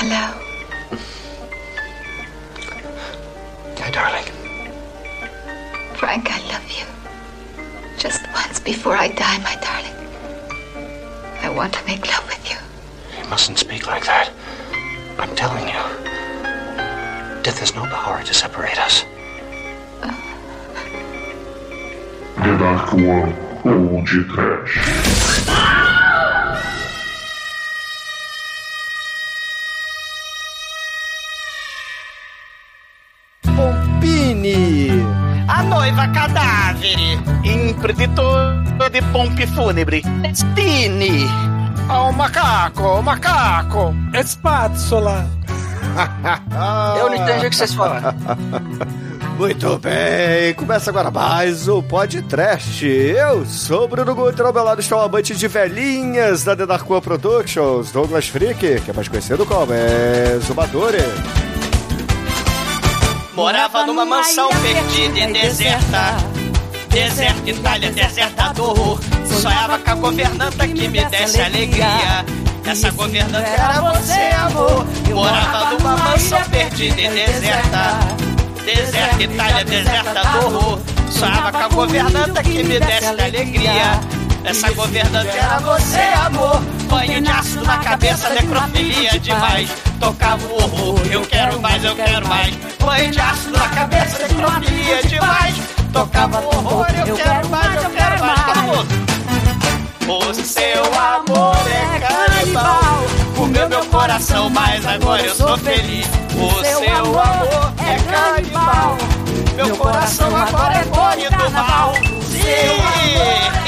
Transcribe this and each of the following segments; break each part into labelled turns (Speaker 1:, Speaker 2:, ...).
Speaker 1: Hello.
Speaker 2: Hi, darling.
Speaker 1: Frank, I love you. Just once before I die, my darling. I want to make love with you.
Speaker 2: You mustn't speak like that. I'm telling you. Death has no power to separate us. Uh.
Speaker 3: The Dark One ou
Speaker 4: pompe fúnebre. Stine.
Speaker 5: Ó, o macaco, o macaco.
Speaker 6: Espátula.
Speaker 7: Eu não entendi o que vocês falaram.
Speaker 8: Muito bem, começa agora mais o podcast. Eu sou o Bruno Guter, ao meu lado está o amante de velhinhas da The Dark One Productions, Douglas Freak, que é mais conhecido como é Zumbadore.
Speaker 4: Morava numa mansão perdida e deserta. Deserta, Itália, deserta do horror. Sonhava com a governanta que me desse alegria. Essa governanta era você, amor. Morava numa mansão perdida e deserta. Deserta, Itália, deserta do horror. Sonhava com a governanta que me desse alegria. Essa governanta era você, amor. Banho de ácido na cabeça, necrofilia demais. Tocava o horror. Eu quero mais, eu quero mais. Banho de ácido na cabeça, necrofilia demais. Tocava o horror. Eu quero mais, eu quero mais. Todo mundo. O seu amor é canibal. Comeu meu coração, mas agora eu sou feliz. O seu amor é canibal. Meu coração agora é gore do mal. Sim!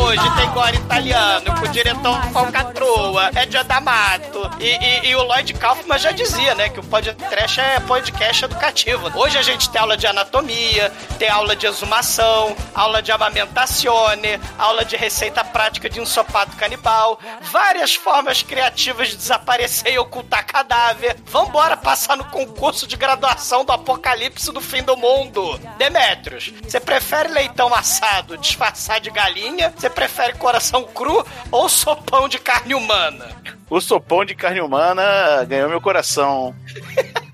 Speaker 4: Hoje tem gore italiano com o diretor Falcatrua, é Ed D'Amato. E, e, e o Lloyd Kaufman já dizia, né, que o podcast é podcast educativo. Hoje a gente tem aula de anatomia, tem aula de exumação, aula de amamentazione, aula de receita prática de ensopado canibal, várias formas criativas de desaparecer e ocultar cadáver. Vambora passar no concurso de graduação do apocalipse do fim do mundo. Demetrios, você prefere leitão assado disfarçar de galinha? Você prefere coração cru ou sopão de carne humana?
Speaker 9: O sopão de carne humana ganhou meu coração.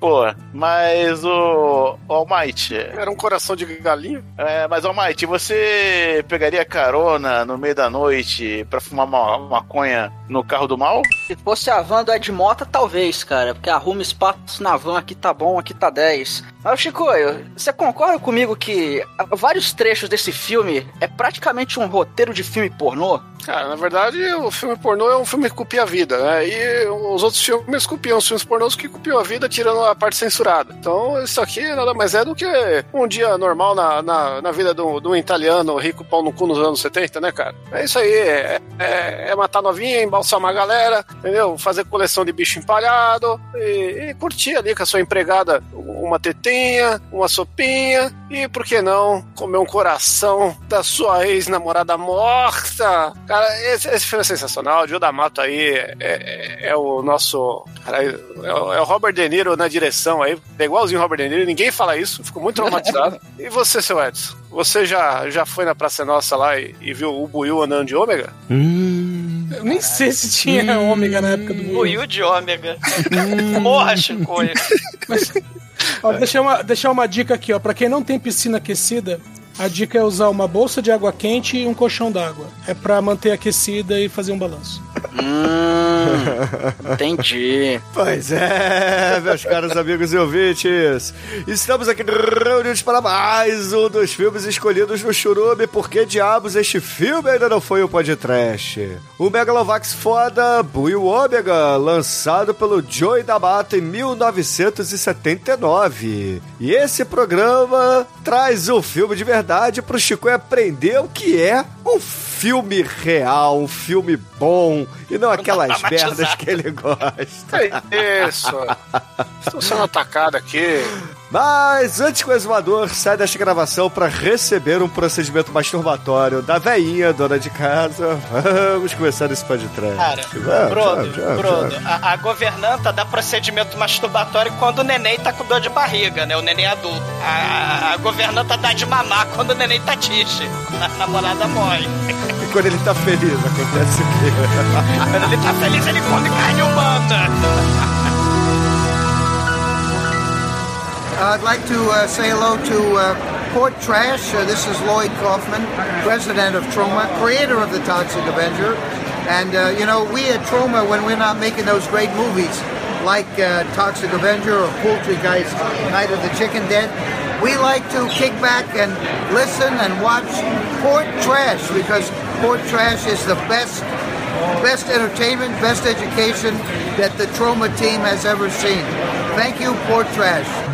Speaker 9: Pô, mas o Almighty.
Speaker 5: Era um coração de galinha?
Speaker 9: É, mas Almighty, você pegaria carona no meio da noite pra fumar uma maconha no carro do mal?
Speaker 7: Se fosse a van do Ed Mota, talvez, cara. Porque arruma espaço na van, aqui tá bom, aqui tá 10. Mas, Chico, você concorda comigo que vários trechos desse filme é praticamente um roteiro de filme pornô?
Speaker 5: Cara, na verdade, o filme pornô é um filme que copia a vida, né? E os outros filmes copiam os filmes pornôs que copiam a vida, tirando a parte censurada. Então, isso aqui nada mais é do que um dia normal na, na, na vida de um italiano rico pau no cu nos anos 70, né, cara? É isso aí, é, é, é matar novinha, embalsamar a galera, entendeu? Fazer coleção de bicho empalhado e, e curtir ali com a sua empregada uma tetinha, uma sopinha e, por que não, comer um coração da sua ex-namorada morta. Cara, esse, esse, filme é sensacional. O Gil D'Amato aí é, é, é, o nosso. Cara, é, é, o Robert De Niro na direção aí. É igualzinho o Robert De Niro. Ninguém fala isso. Fico muito traumatizado. e você, seu Edson? Você já, já foi na Praça Nossa lá e, e viu o Buiu andando de ômega?
Speaker 6: Hum. Eu nem sei se tinha hum. ômega na época do Buiu.
Speaker 4: Buiu de ômega. Porra, Chico.
Speaker 6: Mas, ó, deixar, uma, deixar uma dica aqui, ó. Pra quem não tem piscina aquecida, a dica é usar uma bolsa de água quente e um colchão d'água. É para manter aquecida e fazer um balanço.
Speaker 7: Hum, entendi.
Speaker 8: Pois é, meus caros amigos e ouvintes. Estamos aqui reunidos para mais um dos filmes escolhidos no Churume. Por que diabos este filme ainda não foi o podcast? O Megalovax foda Buiu Ômega, lançado pelo Joey D'Amato em 1979. E esse programa traz um filme de verdade verdade pro Chico aprender o que é um filme real, um filme bom, e não aquelas merdas que ele gosta.
Speaker 5: É isso. Estou sendo atacado aqui.
Speaker 8: Mas antes que o exumador saia desta gravação para receber um procedimento masturbatório da veinha, dona de casa, vamos começar esse podcast.
Speaker 4: Cara, vamos, Brodo, vamos, Brodo, vamos. A, a, governanta dá procedimento masturbatório quando o neném tá com dor de barriga, né? O neném adulto. A, a governanta dá de mamar quando o neném tá tiche. A namorada morre.
Speaker 8: E quando ele tá feliz, acontece o quê?
Speaker 4: quando ele tá feliz, ele come carne humana.
Speaker 10: I'd like to uh, say hello to uh, Port Trash. Uh, this is Lloyd Kaufman, president of Troma, creator of the Toxic Avenger. And, uh, you know, we at Troma, when we're not making those great movies like uh, Toxic Avenger or Poultry Guys, Night of the Chicken Dead, we like to kick back and listen and watch Port Trash because Port Trash is the best best entertainment, best education that the Troma team has ever seen. Thank you, Port Trash.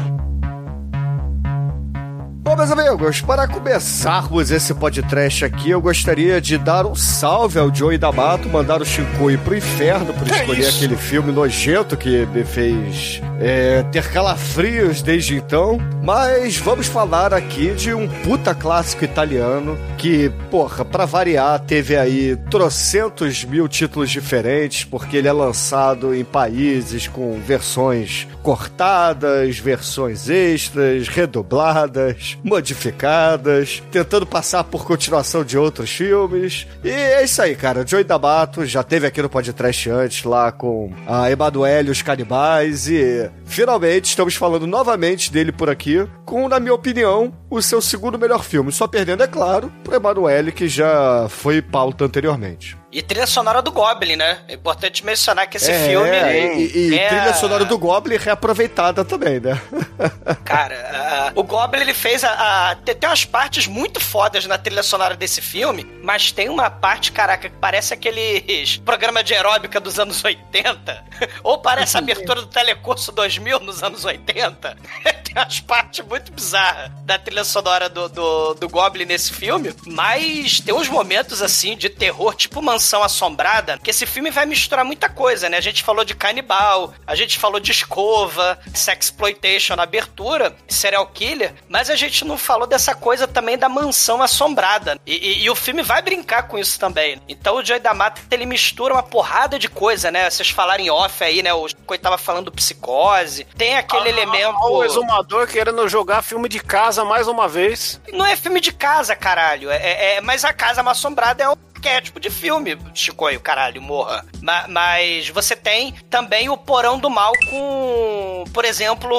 Speaker 8: Bom, meus amigos, para começarmos esse podcast aqui, eu gostaria de dar um salve ao Joey D'Amato, mandar o Shinkoi pro inferno por escolher
Speaker 5: isso?
Speaker 8: aquele filme nojento que me fez é, ter calafrios desde então. Mas vamos falar aqui de um puta clássico italiano que, porra, pra variar, teve aí trocentos mil títulos diferentes, porque ele é lançado em países com versões cortadas, versões extras, redubladas, modificadas, tentando passar por continuação de outros filmes. E é isso aí, cara. Joey D'Amato já teve aqui no podcast antes, lá com a Emanuele e os Canibais, e finalmente estamos falando novamente dele por aqui, com, na minha opinião, o seu segundo melhor filme. Só perdendo, é claro, pro Emanuele, que já foi pauta anteriormente.
Speaker 4: E trilha sonora do Goblin, né? É importante mencionar que esse
Speaker 8: é,
Speaker 4: filme.
Speaker 8: E, e
Speaker 4: é-
Speaker 8: trilha sonora do Goblin reaproveitada também, né?
Speaker 4: Cara, a- o Goblin ele fez a, a- tem, tem umas partes muito fodas na trilha sonora desse filme, mas tem uma parte, caraca, que parece aqueles programa de aeróbica dos anos 80, ou parece a abertura do Telecurso 2000 nos anos 80. tem umas partes muito bizarras da trilha sonora do, do, do Goblin nesse filme, mas tem uns momentos assim de terror, tipo Mansão Assombrada, que esse filme vai misturar muita coisa, né? A gente falou de canibal, a gente falou de escova, sexploitation na abertura, serial killer, mas a gente não falou dessa coisa também da mansão assombrada. E, e- e o filme vai brincar com isso também. Então o Joey D'Amato, ele mistura uma porrada de coisa, né? Vocês falaram em off aí, né? O Coit tava falando psicose, tem aquele elemento...
Speaker 5: Olha o exumador querendo jogar filme de casa mais uma vez.
Speaker 4: Não é filme de casa, caralho. É, é- é- mas a casa mal assombrada é um arquétipo de filme, Chicoio, caralho, morra. Ma- mas você tem também o Porão do Mal com, por exemplo,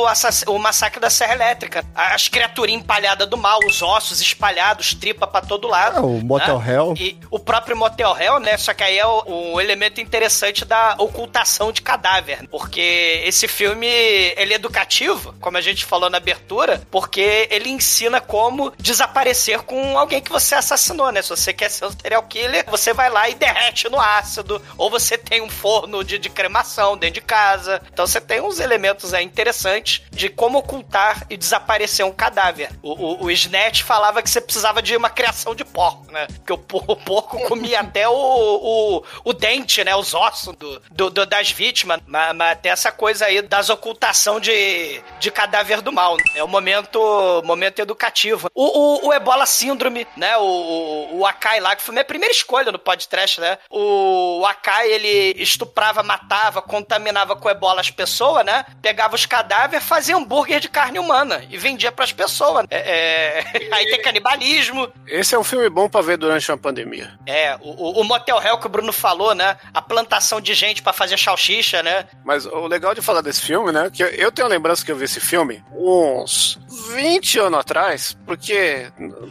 Speaker 4: o, Massacre da Serra Elétrica. As criaturinhas empalhadas do mal, os ossos espalhados, tripa pra todo lado.
Speaker 8: É, o Motel
Speaker 4: né?
Speaker 8: Hell.
Speaker 4: E o próprio Motel Hell, né? Só que aí é o, elemento interessante da ocultação de cadáver. Porque esse filme, ele é educativo, como a gente falou na abertura, porque ele ensina como desaparecer com alguém que você assassinou, né? Se você quer ser um serial killer, você vai lá e derrete no ácido. Ou você tem um forno de, de cremação dentro de casa. Então você tem uns elementos aí interessantes de como ocultar e desaparecer um cadáver. O, o, o Snatch falava que você precisava de uma criação de porco, né? Porque o, o porco comia até o, o, o dente, né? Os ossos do, do- do- das vítimas. Mas, mas tem essa coisa aí das ocultação de, de cadáver do mal. É o momento, momento educativo. O, o, o Ebola Síndrome, né? O, o, o Akai lá, que foi minha primeira escolha no podcast, né? O, Akai, ele estuprava, matava, contaminava com ebola as pessoas, né? Pegava os cadáveres, fazia hambúrguer de carne humana e vendia pras pessoas. É, é, Aí tem canibalismo.
Speaker 5: Esse é um filme bom pra ver durante uma pandemia.
Speaker 4: É, o, o- o Motel Hell que o Bruno falou, né? A plantação de gente pra fazer salsicha, né?
Speaker 5: Mas o legal de falar desse filme, né? Que eu- eu tenho a lembrança que eu vi esse filme uns 20 anos atrás, porque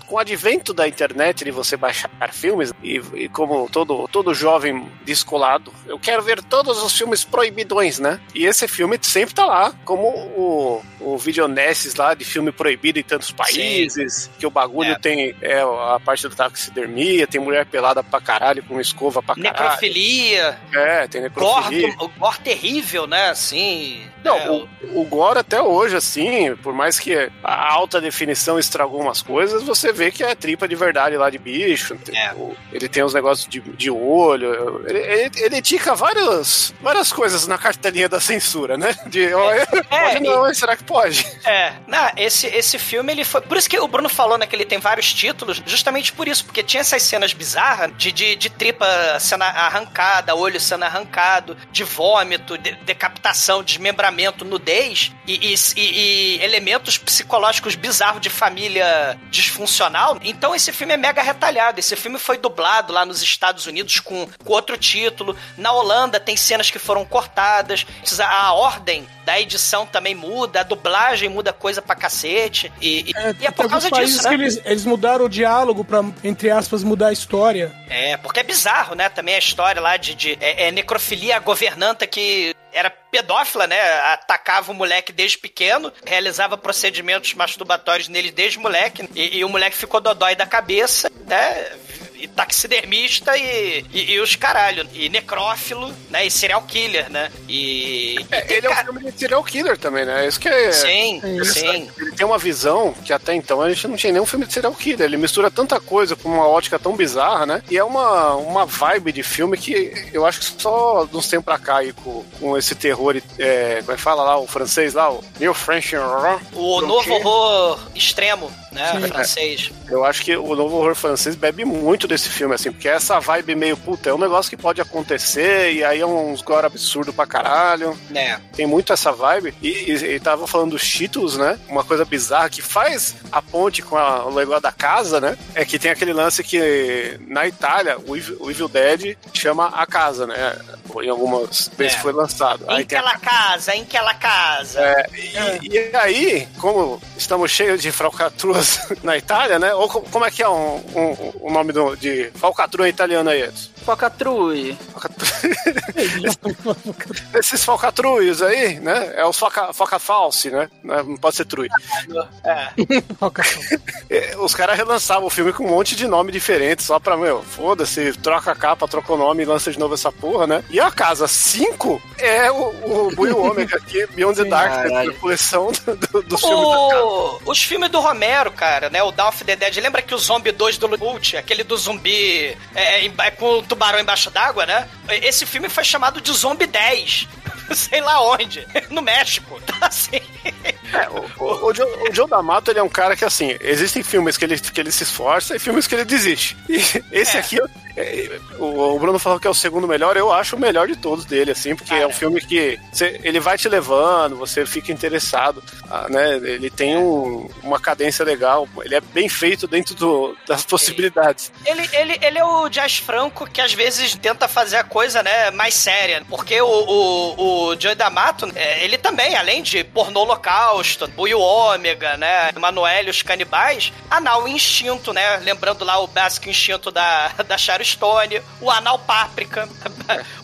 Speaker 5: com o advento da internet de você baixar filmes, e, e como todo, todo jovem descolado, eu quero ver todos os filmes proibidões, né? E esse filme sempre tá lá, como o, o Videonesses lá de filme proibido em tantos países, que o bagulho
Speaker 4: É.
Speaker 5: tem é, a parte da taxidermia, tem mulher pelada pra caralho, com escova pra caralho.
Speaker 4: Necrofilia,
Speaker 5: É, tem necrofilia.
Speaker 4: gore, o gore terrível, né? Assim.
Speaker 5: Não,
Speaker 4: é,
Speaker 5: o, o Gore até hoje, assim, por mais que a alta definição estragou umas coisas, você vê que é tripa de verdade lá de bicho.
Speaker 4: É.
Speaker 5: Ele tem uns negócios de, de olho. Ele, ele, ele tica vários, várias coisas na cartelinha da censura, né? De, ó, pode não, será que pode?
Speaker 4: É, não, esse, esse filme ele foi. Por isso que o Bruno falou, né, que ele tem vários títulos, justamente por isso, porque tinha essas cenas bizarras de, de, de tripa sendo arrancada, olho sendo arrancado, de vômito, de- decapitação, desmembramento, nudez e, e- e- e elementos psicológicos bizarros de família disfuncional. Então esse filme é mega retalhado. Esse filme foi dublado lá nos Estados Unidos com, com outro título. Na Holanda tem cenas que foram cortadas. A ordem da edição também muda, a dublagem muda coisa pra cacete. E, e
Speaker 6: É,
Speaker 4: e é por causa disso, né?
Speaker 6: eles, eles mudaram o diálogo pra, entre aspas, mudar a história.
Speaker 4: É, porque é bizarro, né? Também a história lá de, de é, é necrofilia, governanta que era pedófila, né? Atacava o moleque desde pequeno, realizava procedimentos masturbatórios nele desde moleque, e, e o moleque ficou dodói da cabeça, né? E taxidermista e, e, e os caralho. E necrófilo, né? E serial killer, né? E.
Speaker 5: É, ele é um filme de serial killer também, né? Isso que é.
Speaker 4: Sim,
Speaker 5: Ele,
Speaker 4: sim.
Speaker 5: ele tem uma visão que até então a gente não tinha nenhum filme de serial killer. Ele mistura tanta coisa com uma ótica tão bizarra, né? E é uma, uma vibe de filme que eu acho que só de uns tempos pra cá aí com, com esse terror, é, como é que fala lá, o francês lá, o New French Horror.
Speaker 4: O novo horror extremo, né?
Speaker 5: Sim.
Speaker 4: francês.
Speaker 5: Eu acho que o novo horror francês bebe muito desse filme, assim, porque é essa vibe meio, puta, é um negócio que pode acontecer, e aí é uns gore absurdo pra caralho.
Speaker 4: né?
Speaker 5: Tem muito essa vibe. E, e, e tava falando dos Cheetos, né? Uma coisa bizarra que faz a ponte com a- o negócio da casa, né? É que tem aquele lance que na Itália o Evil, o Evil Dead chama a casa, né? Em algumas vezes
Speaker 4: É.
Speaker 5: foi lançado.
Speaker 4: Em
Speaker 5: Aí tem a
Speaker 4: aquela casa, em aquela casa.
Speaker 5: é, e, e aí, como estamos cheios de falcatruas na Itália, né? Ou co- como é que é um, um- o nome do, de falcatrua italiano aí? Edson?
Speaker 7: Focatrui.
Speaker 5: Esses falcatruios aí, né? É os foca, foca false, né? Não pode ser trui.
Speaker 4: É.
Speaker 5: É, Os caras relançavam o filme com um monte de nome diferente, só pra, meu, foda-se, troca a capa, troca o nome e lança de novo essa porra, né? E a casa 5 é o, o Buio Ômega aqui, Beyond the Dark, a coleção do, do, dos filmes da casa.
Speaker 4: Os filmes do Romero, cara, né? O Dawn of the Dead. Lembra que o Zombie 2 do Lult, aquele do zumbi é, em- é com o tubarão embaixo d'água, né? Esse filme foi chamado de Zombie 10. Sei lá onde. No México. Tá assim.
Speaker 5: É, o, o, o Joe, o Joe D'Amato, ele é um cara que, assim, existem filmes que ele, que ele se esforça e filmes que ele desiste. E esse
Speaker 4: É.
Speaker 5: aqui, o, o Bruno falou que é o segundo melhor, eu acho o melhor de todos dele, assim, porque é um filme que você- ele vai te levando, você fica interessado, ah, né? Ele tem um- uma cadência legal, ele é bem feito dentro do- das possibilidades.
Speaker 4: Ele, ele, ele é o Jazz Franco que às vezes tenta fazer a coisa, né, mais séria. Porque o, o, o Joey D'Amato, é, ele também, além de pornô holocausto, Buio Ômega, né, Emanuele e os canibais, anal instinto, né, lembrando lá o básico instinto da, da Sharon Stone, o anal páprica,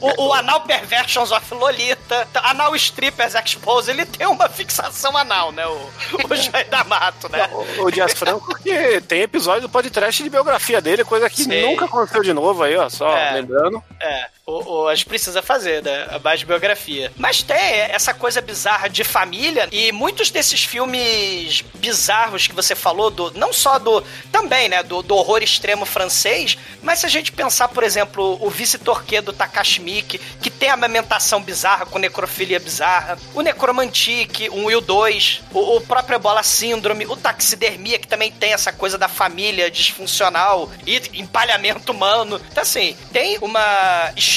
Speaker 4: o, o anal perversions of Lolita, anal strippers expose, ele tem uma fixação anal, né, o, o Joey D'Amato, né.
Speaker 5: O, o Dias Franco, que tem episódio do podcast de biografia dele, coisa que
Speaker 4: Sim.
Speaker 5: nunca aconteceu de novo aí, ó, só
Speaker 4: É.
Speaker 5: lembrando.
Speaker 4: É, o, o- a gente precisa fazer, né? A mais biografia. Mas tem essa coisa bizarra de família e muitos desses filmes bizarros que você falou, do, não só do. também, né? Do, do horror extremo francês, mas se a gente pensar, por exemplo, o Vice Torquê do Takashi Miike, que tem a amamentação bizarra com necrofilia bizarra, o Necromantique, o 1 e o 2, o, o próprio Ebola Síndrome, o Taxidermia, que também tem essa coisa da família disfuncional e empalhamento humano. Então, assim, tem uma história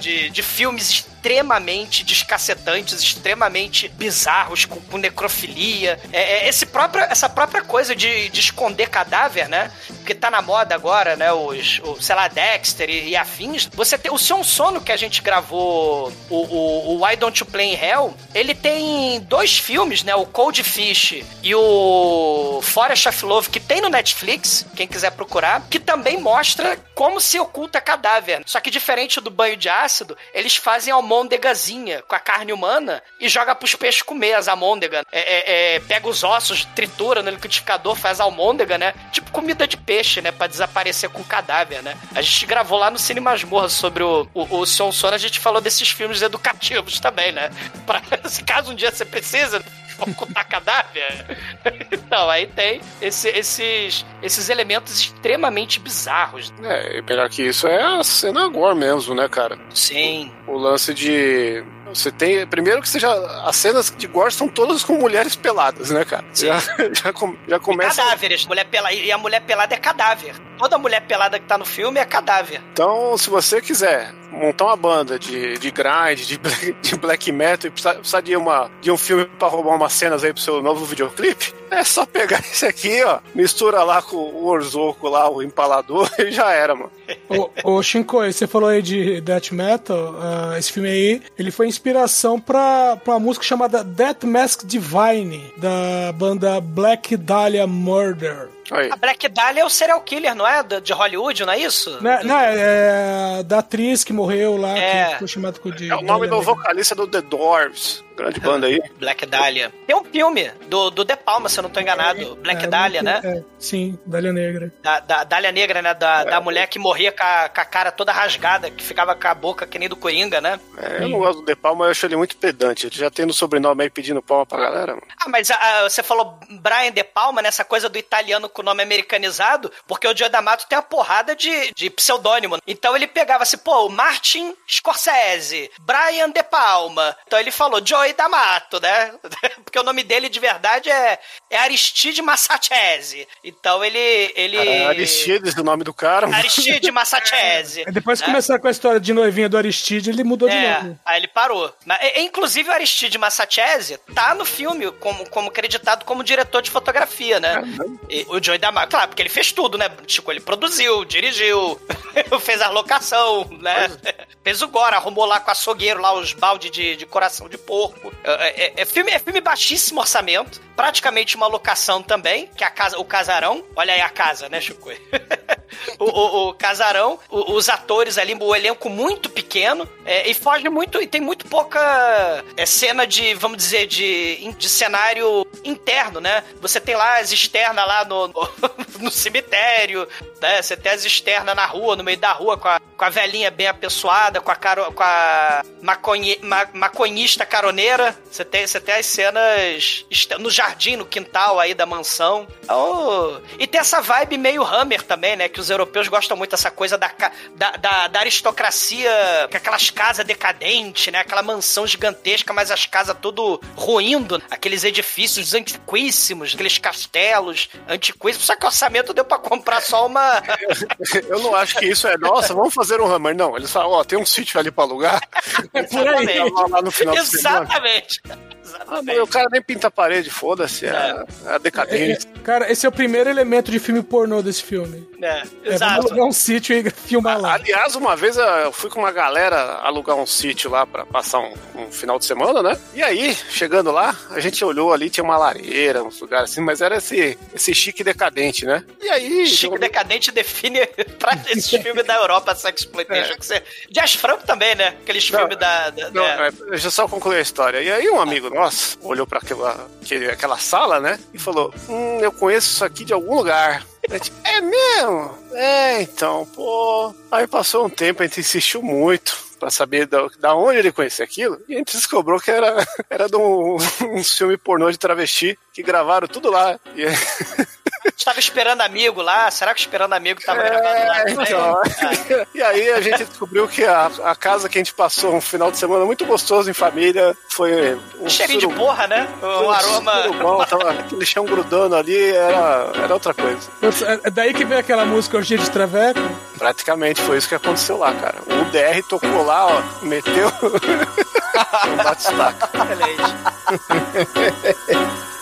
Speaker 4: de, de filmes extremamente descacetantes, extremamente bizarros, com, com necrofilia. É, é esse próprio, essa própria coisa de, de esconder cadáver, né? Porque tá na moda agora, né? Os, sei lá, Dexter e, e afins. Você tem o Sion Sono que a gente gravou, o, o, o Why Don't You Play in Hell, ele tem dois filmes, né? O Cold Fish e o Forest of Love, que tem no Netflix, quem quiser procurar, que também mostra como se oculta cadáver. Só que diferente do banho de ácido, eles fazem almôndegazinha com a carne humana e joga pros peixes comer as almôndegas. É, é, é, pega os ossos, tritura no liquidificador, faz almôndega, né? Tipo comida de peixe, né? Pra desaparecer com o cadáver, né? A gente gravou lá no Cine Masmorra sobre o, o, o a gente falou desses filmes educativos também, né? Pra, se caso um dia você precisa ocultar cadáver. Então, aí tem esse- esses, esses elementos extremamente bizarros.
Speaker 5: É, e melhor que isso é a cena gore mesmo, né, cara?
Speaker 4: Sim.
Speaker 5: O lance de. Você tem. Primeiro que seja. As cenas de gore são todas com mulheres peladas, né, cara? Já, já, já começa.
Speaker 4: Cadáveres. Mulher pela... E a mulher pelada é cadáver. Toda mulher pelada que tá no filme é cadáver.
Speaker 5: Então, se você quiser montar uma banda de, de grind, de black, de black metal e precisar, precisar de, uma, de um filme pra roubar umas cenas aí pro seu novo videoclipe, é só pegar esse aqui, ó, mistura lá com o Orzoco lá, o empalador, e já era, mano.
Speaker 6: Ô, ô Shinkoi, você falou aí de death metal, uh, esse filme aí, ele foi inspiração pra, pra uma música chamada Death Mask Divine, da banda Black Dahlia Murder.
Speaker 4: A Black Dahlia é o serial killer, não é? De Hollywood, não é isso?
Speaker 6: Não, não é, é da atriz que morreu lá,
Speaker 4: É.
Speaker 6: que foi chamado de.
Speaker 5: É o nome do vocalista do The Doors, grande banda aí.
Speaker 4: Black Dahlia. Tem um filme do, do De Palma, se eu não tô enganado. Black
Speaker 6: É,
Speaker 4: Dahlia,
Speaker 6: muito-
Speaker 4: né?
Speaker 6: é, sim, Dália Negra.
Speaker 4: Da, da Dália Negra, né? Da, da mulher que morria com a, com a cara toda rasgada, que ficava com a boca que nem do Coringa, né?
Speaker 5: É, eu não gosto do De Palma, eu acho ele muito pedante. Ele já tem no sobrenome aí pedindo palma pra galera, mano.
Speaker 4: Ah, mas ah, você falou Brian De Palma, nessa coisa do italiano com o nome americanizado, porque o Joe D'Amato tem uma porrada de, de pseudônimo. Então ele pegava assim, pô, o Martin Scorsese, Brian De Palma. Então ele falou Joey D'Amato, né? Porque o nome dele de verdade é, é Aristide Massachese. Então ele... ele...
Speaker 5: É, Aristides, o nome do cara. mano.
Speaker 4: Aristide Massachese.
Speaker 6: Aí Depois que
Speaker 4: né?
Speaker 6: começaram com a história de noivinha do Aristide, ele mudou de
Speaker 4: É,
Speaker 6: nome.
Speaker 4: aí ele parou. Mas, inclusive o Aristide Massachese tá no filme como, como creditado como diretor de fotografia, né? E o Joey D'Amato, claro, porque ele fez tudo, né? Tipo, ele produziu, dirigiu, fez a locação, né? Fez o Gora, arrumou lá com o açougueiro lá os balde de, de coração de porco. É, é- é filme, é filme baixíssimo orçamento, praticamente uma locação também, que é a casa, o casarão. Olha aí a casa, né, Chico? o, o- o casarão, o- os atores ali, o elenco muito pequeno, é, e foge muito, e tem muito pouca é, cena de, vamos dizer, de, de cenário interno, né? Você tem lá as externas lá no, no, no cemitério, né? Você tem as externas na rua, no meio da rua, com a, com a velhinha bem apessoada, com a, caro, com a maconhe, ma, maconhista caroneira. Você tem, você tem as cenas no jardim, no quintal aí da mansão. Então, e tem essa vibe meio Hammer também, né? Que os europeus gostam muito dessa coisa da, da, da, da aristocracia, com aquelas casas decadentes, né? Aquela mansão gigantesca, mas as casas tudo ruindo. Aqueles edifícios antiquíssimos, aqueles castelos antiquíssimos. Só que o orçamento deu pra comprar só uma...
Speaker 5: Eu não acho que isso é, nossa, vamos fazer um Hammer. Não, eles falam, ó, tem um sítio ali pra alugar.
Speaker 4: Exatamente.
Speaker 5: Lá, lá no final do semana.
Speaker 4: Exatamente.
Speaker 5: Ah, o cara nem pinta a parede, foda-se. É, é a
Speaker 6: É,
Speaker 5: decadência.
Speaker 6: é, cara, esse é o primeiro elemento de filme pornô desse filme.
Speaker 4: É,
Speaker 6: É,
Speaker 4: exato.
Speaker 6: vamos alugar um sítio e filmar lá.
Speaker 5: Aliás, uma vez eu fui com uma galera alugar um sítio lá pra passar um, um final de semana, né? E aí, chegando lá, a gente olhou ali, tinha uma lareira, uns lugares assim, mas era esse, esse chique decadente, né? E aí.
Speaker 4: Chico Decadente define pra esses filmes da Europa, Sex Exploitation, que você... Jazz Franco também, né? Aqueles
Speaker 5: Não,
Speaker 4: filmes da... da-
Speaker 5: Não,
Speaker 4: é.
Speaker 5: é, deixa eu só concluir a história. E aí um amigo olhou pra aquela, aquela sala, né? E falou: Hum, eu conheço isso aqui de algum lugar. Gente, é mesmo? É, então, pô. Aí passou um tempo, a gente insistiu muito pra saber da, da onde ele conhecia aquilo. E a gente descobriu que era, era de um, um filme pornô de travesti que gravaram tudo lá. E,
Speaker 4: Estava esperando amigo lá, será que esperando amigo tava gravando lá
Speaker 5: então,
Speaker 4: Ah,
Speaker 5: e aí a gente descobriu que a, a casa que a gente passou um final de semana muito gostoso em família foi um
Speaker 4: Cheirinho de porra, né?
Speaker 5: foi
Speaker 4: Um aroma...
Speaker 5: surubão, tava aquele chão grudando ali, era, era outra coisa.
Speaker 6: É é daí que vem aquela música Orgia de Traveco.
Speaker 5: Praticamente foi isso que aconteceu lá, cara. O DR tocou lá, ó, meteu um bate-staca.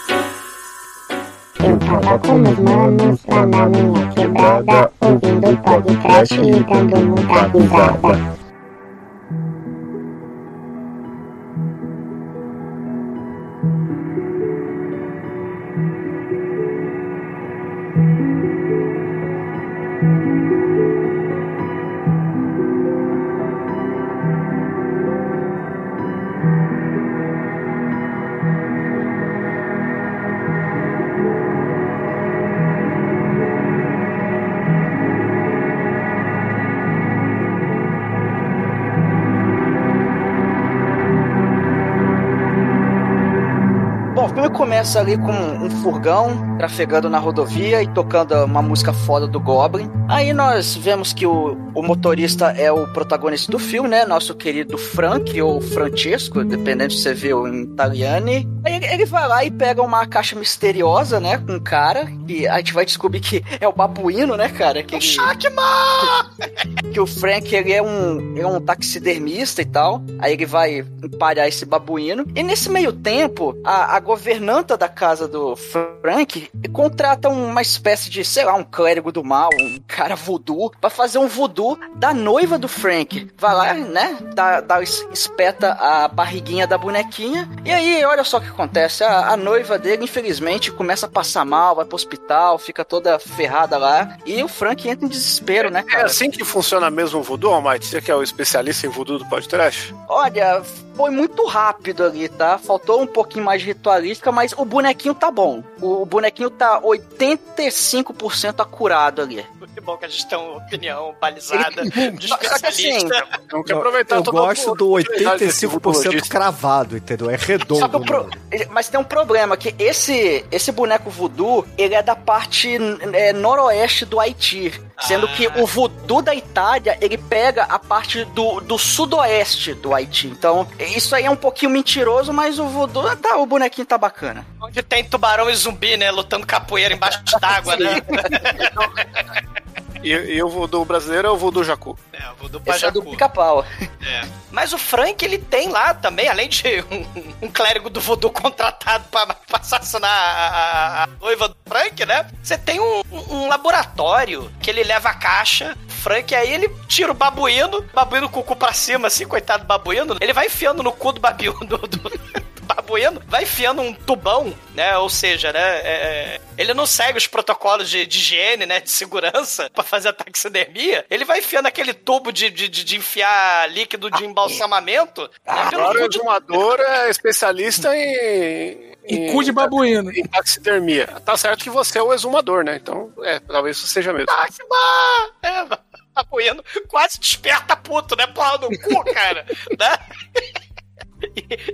Speaker 11: Eu tava com meus manos lá na minha quebrada, ouvindo podcast e dando muita risada.
Speaker 7: Começa ali com um furgão trafegando na rodovia e tocando uma música foda do Goblin. Aí nós vemos que o, o motorista é o protagonista do filme, né? Nosso querido Frank, ou Francesco, dependendo se você viu em italiano. Aí ele, vai lá e pega uma caixa misteriosa, né? Com um cara, e a gente vai descobrir que é o babuíno, né, cara? Que, ele, que o Frank, ele é um, ele é um taxidermista e tal. Aí ele vai empalhar esse babuíno. E nesse meio tempo, a, a governanta da casa do Frank contrata uma espécie de, sei lá, um clérigo do mal, um cara voodoo, pra fazer um voodoo da noiva do Frank. Vai lá, né? Dá, dá, espeta a barriguinha da bonequinha. E aí, olha só o que acontece. A, a noiva dele, infelizmente, começa a passar mal, vai pro hospital, fica toda ferrada lá. E o Frank entra em desespero, né,
Speaker 5: É
Speaker 7: cara?
Speaker 5: assim que funciona mesmo o voodoo, Almighty? Você que é o especialista em voodoo do podcast?
Speaker 7: Olha, foi muito rápido ali, tá? Faltou um pouquinho mais de ritualística, mas o bonequinho tá bom. O bonequinho tá 85% acurado ali.
Speaker 4: Que bom que a gente tem uma opinião balizada de
Speaker 7: Só que assim,
Speaker 4: especialista.
Speaker 5: Quer
Speaker 8: Eu,
Speaker 5: aproveitar
Speaker 8: eu gosto do
Speaker 5: oportunidade desse
Speaker 8: 85%
Speaker 5: voodoo
Speaker 8: cravado, entendeu? É
Speaker 7: Só que
Speaker 8: redondo.
Speaker 7: pro- Mas tem um problema, que esse, esse boneco voodoo, ele é da parte é, noroeste do Haiti. Sendo que o voodoo da Itália, ele pega a parte do, do sudoeste do Haiti. Então, isso aí é um pouquinho mentiroso, mas o voodoo, tá, o bonequinho tá bacana.
Speaker 4: Onde tem tubarão e zumbi, né? Lutando capoeira embaixo d'água, né?
Speaker 5: E, e o voodoo brasileiro é o voodoo jacu.
Speaker 4: É, o voodoo
Speaker 7: Esse é do
Speaker 4: Pajacu.
Speaker 7: pica-pau.
Speaker 4: É. Mas o Frank, ele tem lá também, além de um, um clérigo do voodoo contratado pra, pra assassinar a, a- a noiva do Frank, né? Você tem um, um- laboratório que ele leva a caixa. Frank, aí ele tira o babuíno, babuíno com o cu pra cima, assim, coitado do babuíno. Ele vai enfiando no cu do babuíno, do, do- do babuíno, vai enfiando um tubão, né? Ou seja, né? é- ele não segue os protocolos de, de higiene, né? De segurança pra fazer a taxidermia. Ele vai enfiando aquele tubo de, de, de- de enfiar líquido de embalsamamento. né, pelo
Speaker 5: Agora o
Speaker 4: cu de-
Speaker 5: exumador é especialista em.
Speaker 6: E cu de babuíno.
Speaker 5: Em taxidermia. Tá certo que você é o exumador, né? Então, é, talvez isso seja mesmo.
Speaker 4: Táxima! É, babuíno quase desperta puto, né? Porra no cu, cara. né?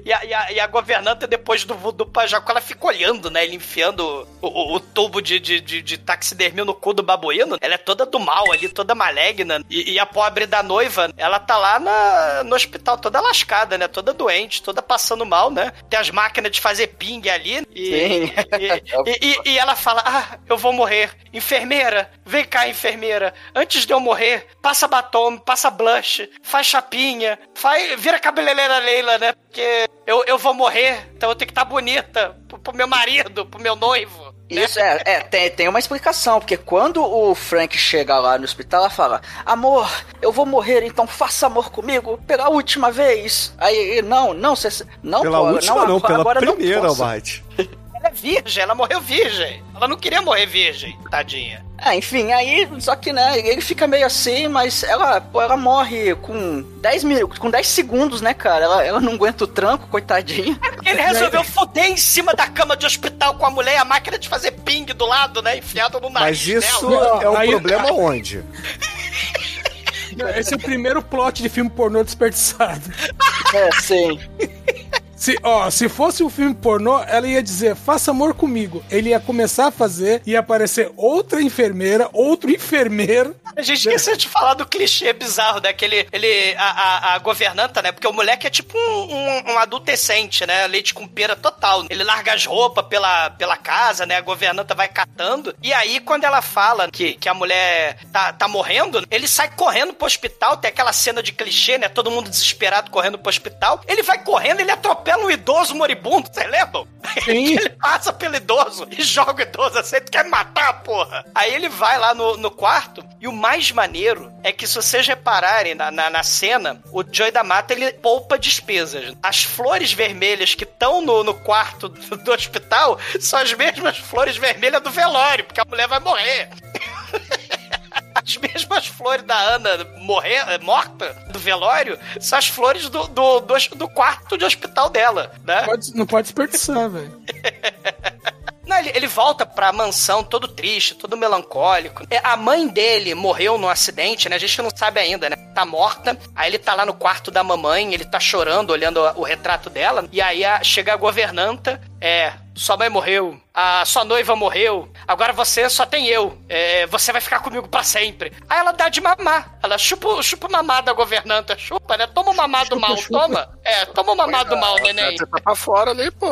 Speaker 4: E, a, e, a, e a governanta, depois do, do Pajacu, ela fica olhando, né? Ele enfiando o, o, o tubo de, de, de, de taxidermia no cu do babuíno. Ela é toda do mal ali, toda maligna. E, e a pobre da noiva, ela tá lá na, no hospital toda lascada, né? Toda doente, toda passando mal, né? Tem as máquinas de fazer ping ali. E,
Speaker 7: Sim.
Speaker 4: e- e ela fala: Ah, eu vou morrer. Enfermeira, vem cá, enfermeira. Antes de eu morrer, passa batom, passa blush, faz chapinha, faz, vira cabeleireira Leila, né? Porque eu, eu vou morrer, então eu tenho que estar bonita pro, pro meu marido, pro meu noivo.
Speaker 7: Isso é, é tem, tem uma explicação, porque quando o Frank chega lá no hospital, ela fala: Amor, eu vou morrer, então faça amor comigo pela última vez. Aí, não, não, você. Não,
Speaker 8: Pela
Speaker 7: pô,
Speaker 8: última não,
Speaker 7: agora-
Speaker 8: pela
Speaker 7: agora não
Speaker 8: primeira. Almighty.
Speaker 4: Ela é virgem, ela morreu virgem. Ela não queria morrer virgem, tadinha.
Speaker 7: É, enfim, aí, só que, né, ele fica meio assim, mas ela, pô, ela morre com 10 minutos, com 10 segundos, né, cara? Ela, ela não aguenta o tranco, coitadinha.
Speaker 4: Ele resolveu foder em cima da cama de hospital com a mulher e a máquina de fazer ping do lado, né? Enfiado no nariz
Speaker 8: Mas isso
Speaker 4: dela.
Speaker 8: é um
Speaker 6: Aí-
Speaker 8: problema onde?
Speaker 6: Esse é o primeiro plot de filme pornô desperdiçado.
Speaker 7: É, sim.
Speaker 6: Se, ó, se fosse um filme pornô, ela ia dizer, faça amor comigo. Ele ia começar a fazer, ia aparecer outra enfermeira, outro enfermeiro.
Speaker 4: A gente esqueceu de falar do clichê bizarro, né? Que ele, a, a, a governanta, né? Porque o moleque é tipo um, um, um adolescente, né? Leite com pera total. Ele larga as roupas pela, pela casa, né? A governanta vai catando. E aí, quando ela fala que, que a mulher tá, tá morrendo, ele sai correndo pro hospital. Tem aquela cena de clichê, né? Todo mundo desesperado correndo pro hospital. Ele vai correndo, ele atropela um idoso moribundo, vocês lembram?
Speaker 6: Sim.
Speaker 4: ele passa pelo idoso e joga o idoso assim, tu quer matar, porra? Aí ele vai lá no, no quarto e o mais maneiro é que se vocês repararem na, na, na cena, o Joey da Mata ele poupa despesas. As flores vermelhas que estão no, no quarto do, do hospital são as mesmas flores vermelhas do velório, porque a mulher vai morrer. As mesmas flores da Ana morrer, eh, morta do velório são as flores do, do, do, do quarto de hospital dela, né?
Speaker 6: Pode- não pode desperdiçar, velho.
Speaker 4: Não, ele, ele volta pra mansão todo triste, todo melancólico. É, a mãe dele morreu num acidente, né? A gente não sabe ainda, né? Tá morta. Aí ele tá lá no quarto da mamãe, ele tá chorando, olhando o retrato dela. E aí a- chega a governanta. É, sua mãe morreu, a sua noiva morreu, agora você só tem eu. É, você vai ficar comigo pra sempre. Aí ela dá de mamar. Ela chupa, chupa o mamar da governanta. Chupa, né? Toma o mamar do mal, toma. É, toma o mamar do mal, neném.
Speaker 5: Você tá pra fora ali, pô.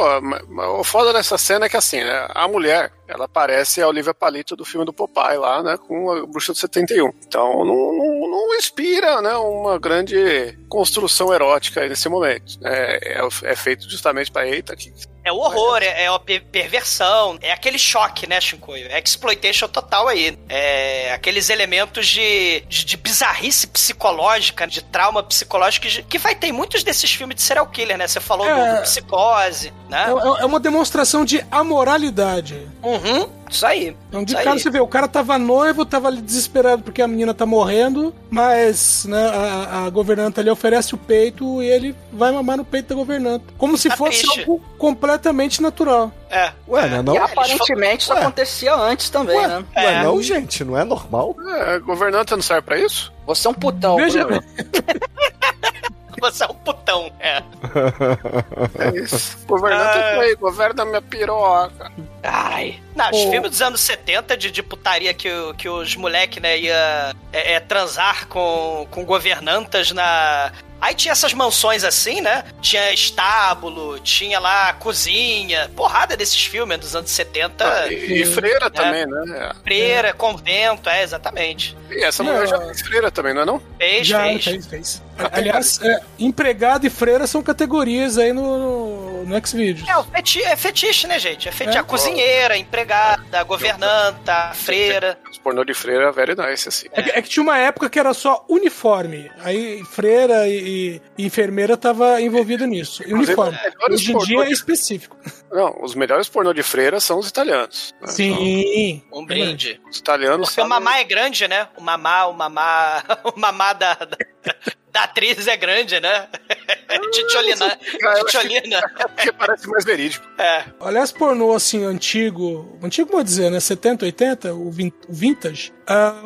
Speaker 5: O foda dessa cena é que assim, né? A mulher, ela parece a Olivia Palito do filme do Popeye lá, né? Com a Bruxa do 71. Então não, não, não inspira, né? Uma grande construção erótica aí nesse momento. É, é, é feito justamente pra eita, que
Speaker 4: É o horror, é, é a per- perversão, é aquele choque, né, Shinkoio? É exploitation total aí. É aqueles elementos de, de, de bizarrice psicológica, de trauma psicológico, que, que vai ter muitos desses filmes de serial killer, né? Você falou do-
Speaker 6: É.
Speaker 4: do, psicose, né?
Speaker 6: É, é uma demonstração de amoralidade.
Speaker 4: Uhum, isso aí.
Speaker 6: Então, de cara
Speaker 4: aí.
Speaker 6: você vê, o cara tava noivo, tava ali desesperado porque a menina tá morrendo, mas né, a, a governanta ali oferece o peito e ele vai mamar no peito da governanta. Como se
Speaker 4: Tá
Speaker 6: fosse
Speaker 4: triste.
Speaker 6: algo completamente natural.
Speaker 4: É.
Speaker 8: Ué, não é não?
Speaker 7: E aparentemente isso
Speaker 8: Ué.
Speaker 7: acontecia antes também,
Speaker 8: Ué,
Speaker 7: né?
Speaker 8: ué,
Speaker 4: É.
Speaker 8: não, gente, não é normal?
Speaker 5: É, governanta não serve pra isso?
Speaker 7: Você é um putão,
Speaker 6: Veja
Speaker 7: Bruno.
Speaker 4: Você é um putão, é.
Speaker 5: É isso. governanta
Speaker 4: Ah.
Speaker 5: é aí, governa minha piroca.
Speaker 4: Ai. Não, os filmes dos anos 70 de, de putaria que, que os moleque, né, ia é, é, transar com, com governantas na. Aí tinha essas mansões assim, né? Tinha estábulo, tinha lá cozinha, porrada desses filmes dos anos 70.
Speaker 5: Ah, e, e freira também, né?
Speaker 4: Freira, convento, é, exatamente.
Speaker 5: E essa mulher já fez freira também, não é não?
Speaker 4: Fez,
Speaker 6: Já,
Speaker 4: fez.
Speaker 6: fez, fez. Aliás, é, empregado e freira são categorias aí no, no Xvideos.
Speaker 4: É, o feti é fetiche, né, gente? É fetiche.
Speaker 6: É.
Speaker 4: A cozinheira, a empregada, a governanta, a freira.
Speaker 5: Os pornô de freira é very nice, assim.
Speaker 6: É, que- é que tinha uma época que era só uniforme. Aí freira e, e enfermeira tava envolvido nisso. E uniforme.
Speaker 5: os melhores
Speaker 6: Hoje em dia é específico.
Speaker 5: Não, os melhores pornô de freira são os italianos. né?
Speaker 6: Sim.
Speaker 4: Um brinde.
Speaker 5: Os italianos
Speaker 4: Porque o
Speaker 5: sabem-
Speaker 4: mamá é grande, né? O mamá, o mamá. O mamá da, da, da atriz é grande, né? Titiolina.
Speaker 5: Que-
Speaker 4: Titiolina.
Speaker 5: Porque parece mais verídico.
Speaker 4: É.
Speaker 6: Aliás, pornô assim, antigo. Antigo, vou dizer, né? 70, 80, o vin- o vintage.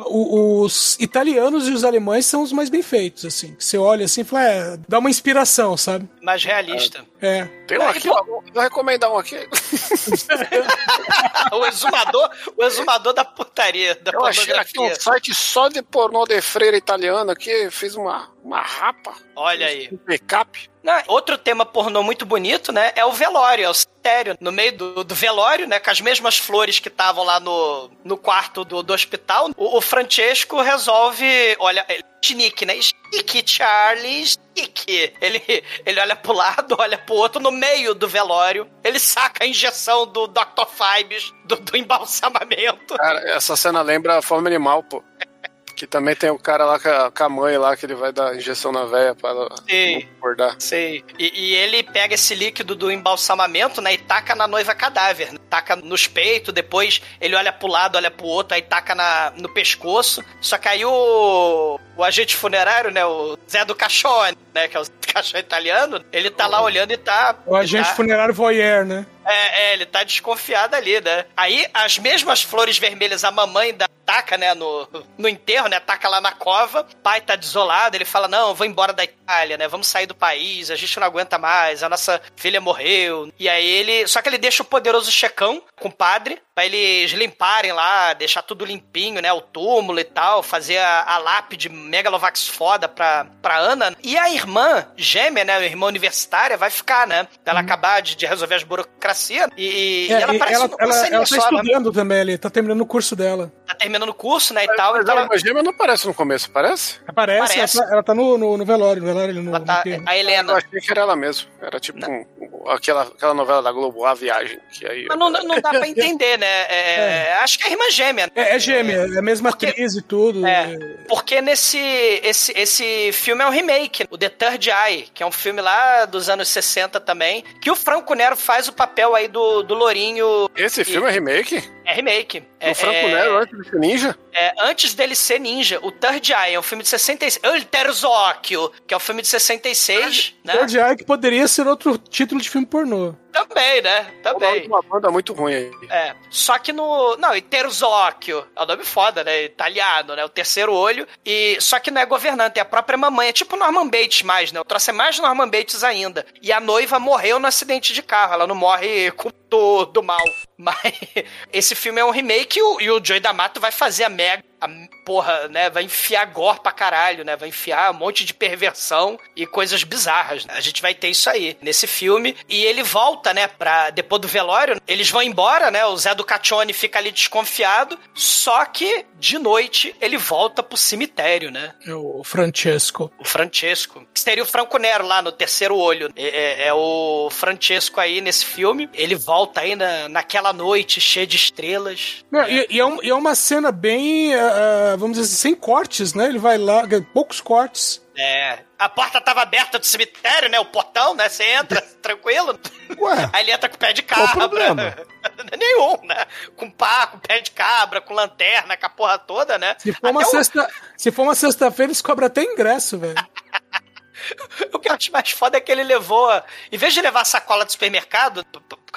Speaker 6: O- os italianos e os alemães são os mais bem feitos, assim. Você olha assim e fala, é, dá uma inspiração, sabe?
Speaker 4: Mais realista.
Speaker 6: É.
Speaker 5: Tem um aqui. Vou recomendar um aqui.
Speaker 4: o exumador, o exumador da putaria, da
Speaker 5: Eu achei aqui um
Speaker 4: pornografia.
Speaker 5: site só de pornô de freira italiana que fez uma, uma rapa.
Speaker 4: Olha aí.
Speaker 5: Um backup.
Speaker 4: Não, outro tema pornô muito bonito, né? É o velório, é o cemitério. No meio do, do velório, né? Com as mesmas flores que estavam lá no, no quarto do, do hospital. O, o Francesco resolve. Olha, ele- Nick, né? Stick, Charlie, Stick. Ele, ele olha pro lado, olha pro outro, no meio do velório. Ele saca a injeção do Dr. Fibes, do, do embalsamamento.
Speaker 5: Cara, essa cena lembra a forma animal, pô. Que também tem o cara lá com a, mãe lá, que ele vai dar injeção na véia pra ela
Speaker 4: Sim.
Speaker 5: não acordar.
Speaker 4: Sei. E, e ele pega esse líquido do embalsamamento, né? E taca na noiva cadáver. né? Taca nos peitos, depois ele olha pro lado, olha pro outro, aí taca na, no pescoço. Só que aí o, o agente funerário, né? O Zé do Cachorro, né? Que é o Zé do Cachorro italiano, ele tá lá olhando e tá.
Speaker 6: O agente
Speaker 4: tá-
Speaker 6: funerário voyeur, né?
Speaker 4: É, é, ele tá desconfiado ali, né? Aí, as mesmas flores vermelhas, a mamãe da taca, né, no, no enterro, né, taca lá na cova, pai tá desolado, ele fala, não, vou embora da Itália, né, vamos sair do país, a gente não aguenta mais, a nossa filha morreu. E aí ele, só que ele deixa o poderoso checão com o padre, pra eles limparem lá, deixar tudo limpinho, né, o túmulo e tal, fazer a, a lápide megalovax foda pra, pra Ana. E a irmã gêmea, né, a irmã universitária, vai ficar, né, ela acabar de, de resolver as burocracias e, e
Speaker 6: É,
Speaker 4: ela
Speaker 6: e
Speaker 4: parece
Speaker 6: ela,
Speaker 4: uma
Speaker 6: ela, ela tá
Speaker 4: só, né?
Speaker 6: estudando também ali, tá terminando o curso dela.
Speaker 4: Tá terminando o curso, né, e tal.
Speaker 5: Mas
Speaker 4: Então
Speaker 5: a
Speaker 4: ela,
Speaker 5: irmã gêmea não aparece no começo, parece?
Speaker 6: Aparece,
Speaker 4: Parece.
Speaker 6: Ela, tá, ela tá no, no, no velório, no velório, no,
Speaker 4: ela tá,
Speaker 6: no
Speaker 4: a
Speaker 5: Eu
Speaker 4: Helena.
Speaker 5: achei que era ela mesmo. Era tipo um- aquela, aquela novela da Globo, A Viagem. Que aí
Speaker 4: Mas não, não dá pra entender, né? É, Acho que é a irmã gêmea.
Speaker 6: É, é gêmea, é a mesma atriz e tudo.
Speaker 4: É, porque nesse esse, esse filme é um remake, o The Third Eye, que é um filme lá dos anos 60 também, que o Franco Nero faz o papel aí do, do Lourinho.
Speaker 5: Esse filme é remake?
Speaker 4: É remake. É,
Speaker 5: O Franco
Speaker 4: é,
Speaker 5: Nero antes de ser ninja?
Speaker 4: é, antes dele ser ninja, o Third Eye é um filme de 66. El Terzocchio, que é um filme de 66, né?
Speaker 6: Third Eye que poderia ser outro título de filme pornô.
Speaker 4: Também né? Também.
Speaker 5: Uma banda muito ruim aí.
Speaker 4: É. Só que no. Não, Terzocchio. É um nome foda, né? Italiano, né? O terceiro olho. E só que não é governante, é a própria mamãe. É tipo Norman Bates mais, né? Eu trouxe mais Norman Bates ainda. E a noiva morreu no acidente de carro. Ela não morre com todo mal. Mas esse filme é um remake e o, e o Joey D'Amato vai fazer a mega. A, porra, né? Vai enfiar gore pra caralho, né? Vai enfiar um monte de perversão e coisas bizarras. Né? A gente vai ter isso aí nesse filme. E ele volta, né? Pra, depois do velório, eles vão embora, né? O Zé do Caccione fica ali desconfiado. Só que, de noite, ele volta pro cemitério, né?
Speaker 6: É o Francesco.
Speaker 4: O Francesco. Que seria o Franco Nero lá no terceiro olho. É, é, é o Francesco aí nesse filme. Ele volta aí na, naquela noite cheia de estrelas.
Speaker 6: Não, e, e é um- e é uma cena bem, ah, vamos dizer assim, sem cortes, né? Ele vai lá, poucos cortes.
Speaker 4: É. A porta tava aberta do cemitério, né? O portão, né? Você entra tranquilo.
Speaker 8: Ué.
Speaker 4: Aí ele entra com pé de
Speaker 8: o
Speaker 4: cabra.
Speaker 8: problema?
Speaker 4: Nenhum, né? Com pá, com pé de cabra, com lanterna, com a porra toda, né?
Speaker 6: Se for uma
Speaker 4: o-
Speaker 6: sexta, se for uma sexta-feira, eles cobram até ingresso, velho.
Speaker 4: O que eu acho mais foda é que ele levou, em vez de levar a sacola do supermercado,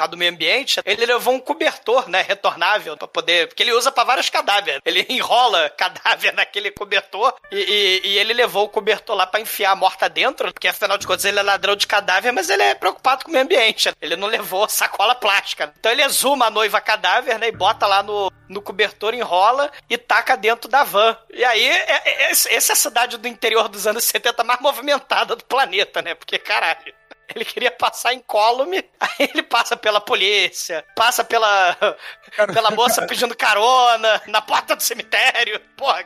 Speaker 4: causa do meio ambiente, ele levou um cobertor, né, retornável, pra poder, porque ele usa pra vários cadáveres. Ele enrola cadáver naquele cobertor e, e- e ele levou o cobertor lá pra enfiar a morta dentro, porque afinal de contas ele é ladrão de cadáver, mas ele é preocupado com o meio ambiente. Ele não levou sacola plástica. Então ele exuma a noiva cadáver, né, e bota lá no, no cobertor, enrola e taca dentro da van. E aí, é- é- essa é a cidade do interior dos anos 70 mais movimentada do planeta, né? Porque, caralho. Ele queria passar incólume, aí ele passa pela polícia, passa pela, pela moça pedindo carona, na porta do cemitério. Porra,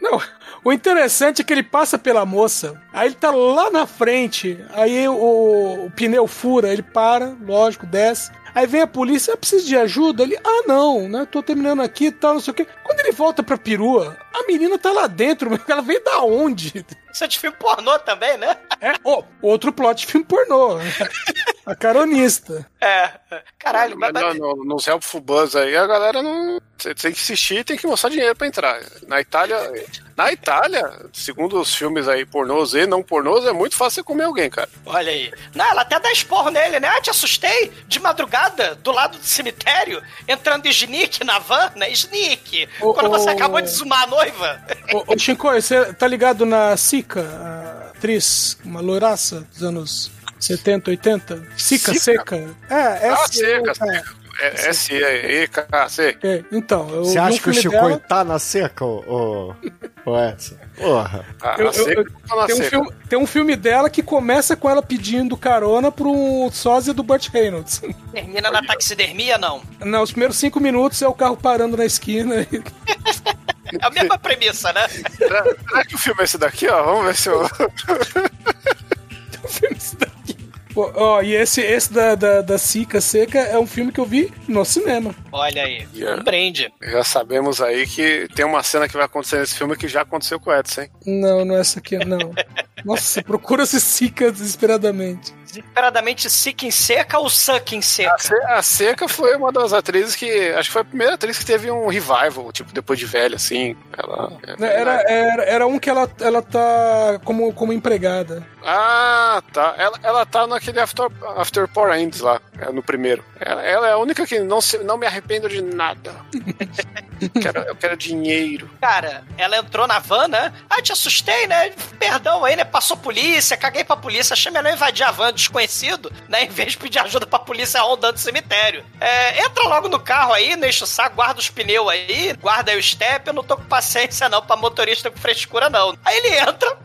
Speaker 6: Não, o interessante é que ele passa pela moça, aí ele tá lá na frente, aí o, o pneu fura, ele para, lógico, desce. Aí vem a polícia, eu preciso de ajuda. Ele, ah, não, né? Tô terminando aqui e tal, não sei o quê. Quando ele volta pra perua, a menina tá lá dentro, mas ela veio da onde?
Speaker 4: isso é de filme pornô também, né?
Speaker 6: É, ó, outro plot de filme pornô. né? A caronista.
Speaker 4: É, caralho, mas,
Speaker 5: Mas no, no, nos Helpful Buzz aí, a galera não. Você tem que assistir e tem que mostrar dinheiro pra entrar. Na Itália. Na Itália, segundo os filmes aí pornôs e não pornôs, é muito fácil você comer alguém, cara.
Speaker 4: olha aí. Não, ela até dá esporro nele, né? Ah, te assustei de madrugada, do lado do cemitério, entrando de sneak na van, né? Sneak.
Speaker 6: Ô,
Speaker 4: Quando você
Speaker 6: ô.
Speaker 4: acabou de zoomar a noiva.
Speaker 6: Ô, ô Shinko, você tá ligado na Sica, a atriz, uma loiraça dos anos 70, 80? Sica,
Speaker 5: Sica?
Speaker 6: seca. É, é
Speaker 5: Ah,
Speaker 6: assim,
Speaker 5: seca,
Speaker 6: é.
Speaker 5: seca. É S-E-K-C.
Speaker 6: É, então, eu
Speaker 8: Você
Speaker 6: um
Speaker 8: acha que o Chico
Speaker 6: dela-
Speaker 8: tá na seca, ô, ô, ô Edson? Porra.
Speaker 5: A,
Speaker 6: Eu-
Speaker 5: a seca
Speaker 6: eu-
Speaker 5: tá na
Speaker 6: Tem um,
Speaker 5: seca.
Speaker 6: filme, tem um filme dela que começa com ela pedindo carona pro um sósia do Burt Reynolds.
Speaker 4: Termina na taxidermia, não.
Speaker 6: Não, os primeiros cinco minutos é o carro parando na esquina. e-
Speaker 4: É a mesma premissa, né?
Speaker 5: Será, será que o filme é esse daqui, ó? Vamos ver se eu.
Speaker 6: o filme isso daqui. Ó, e esse, esse da, da, da Sica Seca é um filme que eu vi no cinema.
Speaker 4: Olha aí,
Speaker 5: Yeah.
Speaker 4: um brinde.
Speaker 5: Já sabemos aí que tem uma cena que vai acontecer nesse filme que já aconteceu com o Edson, hein?
Speaker 6: Não, não é essa aqui, não. Nossa, procura esse Sica desesperadamente.
Speaker 4: Desesperadamente sick em seca ou suck em
Speaker 5: A,
Speaker 4: seca?
Speaker 5: Se- a Seca foi uma das atrizes que. Acho que foi a primeira atriz que teve um revival, tipo, depois de velha, assim. Ela.
Speaker 6: Era, era, era um que ela, ela tá como, como empregada.
Speaker 5: Ah, tá. Ela, ela tá naquele After, After Power Ends lá, é, no primeiro. Ela, ela é a única que não, se, não me arrependo de nada. quero, eu quero dinheiro.
Speaker 4: Cara, ela entrou na van, né? Ah, te assustei, né? Perdão aí, né? Passou polícia, caguei pra polícia, achei melhor invadir a van desconhecido, né? Em vez de pedir ajuda pra polícia rondando o cemitério. É, entra logo no carro aí, não o saco, guarda os pneus aí, guarda aí o step, eu não tô com paciência não pra motorista com frescura não. Aí ele entra,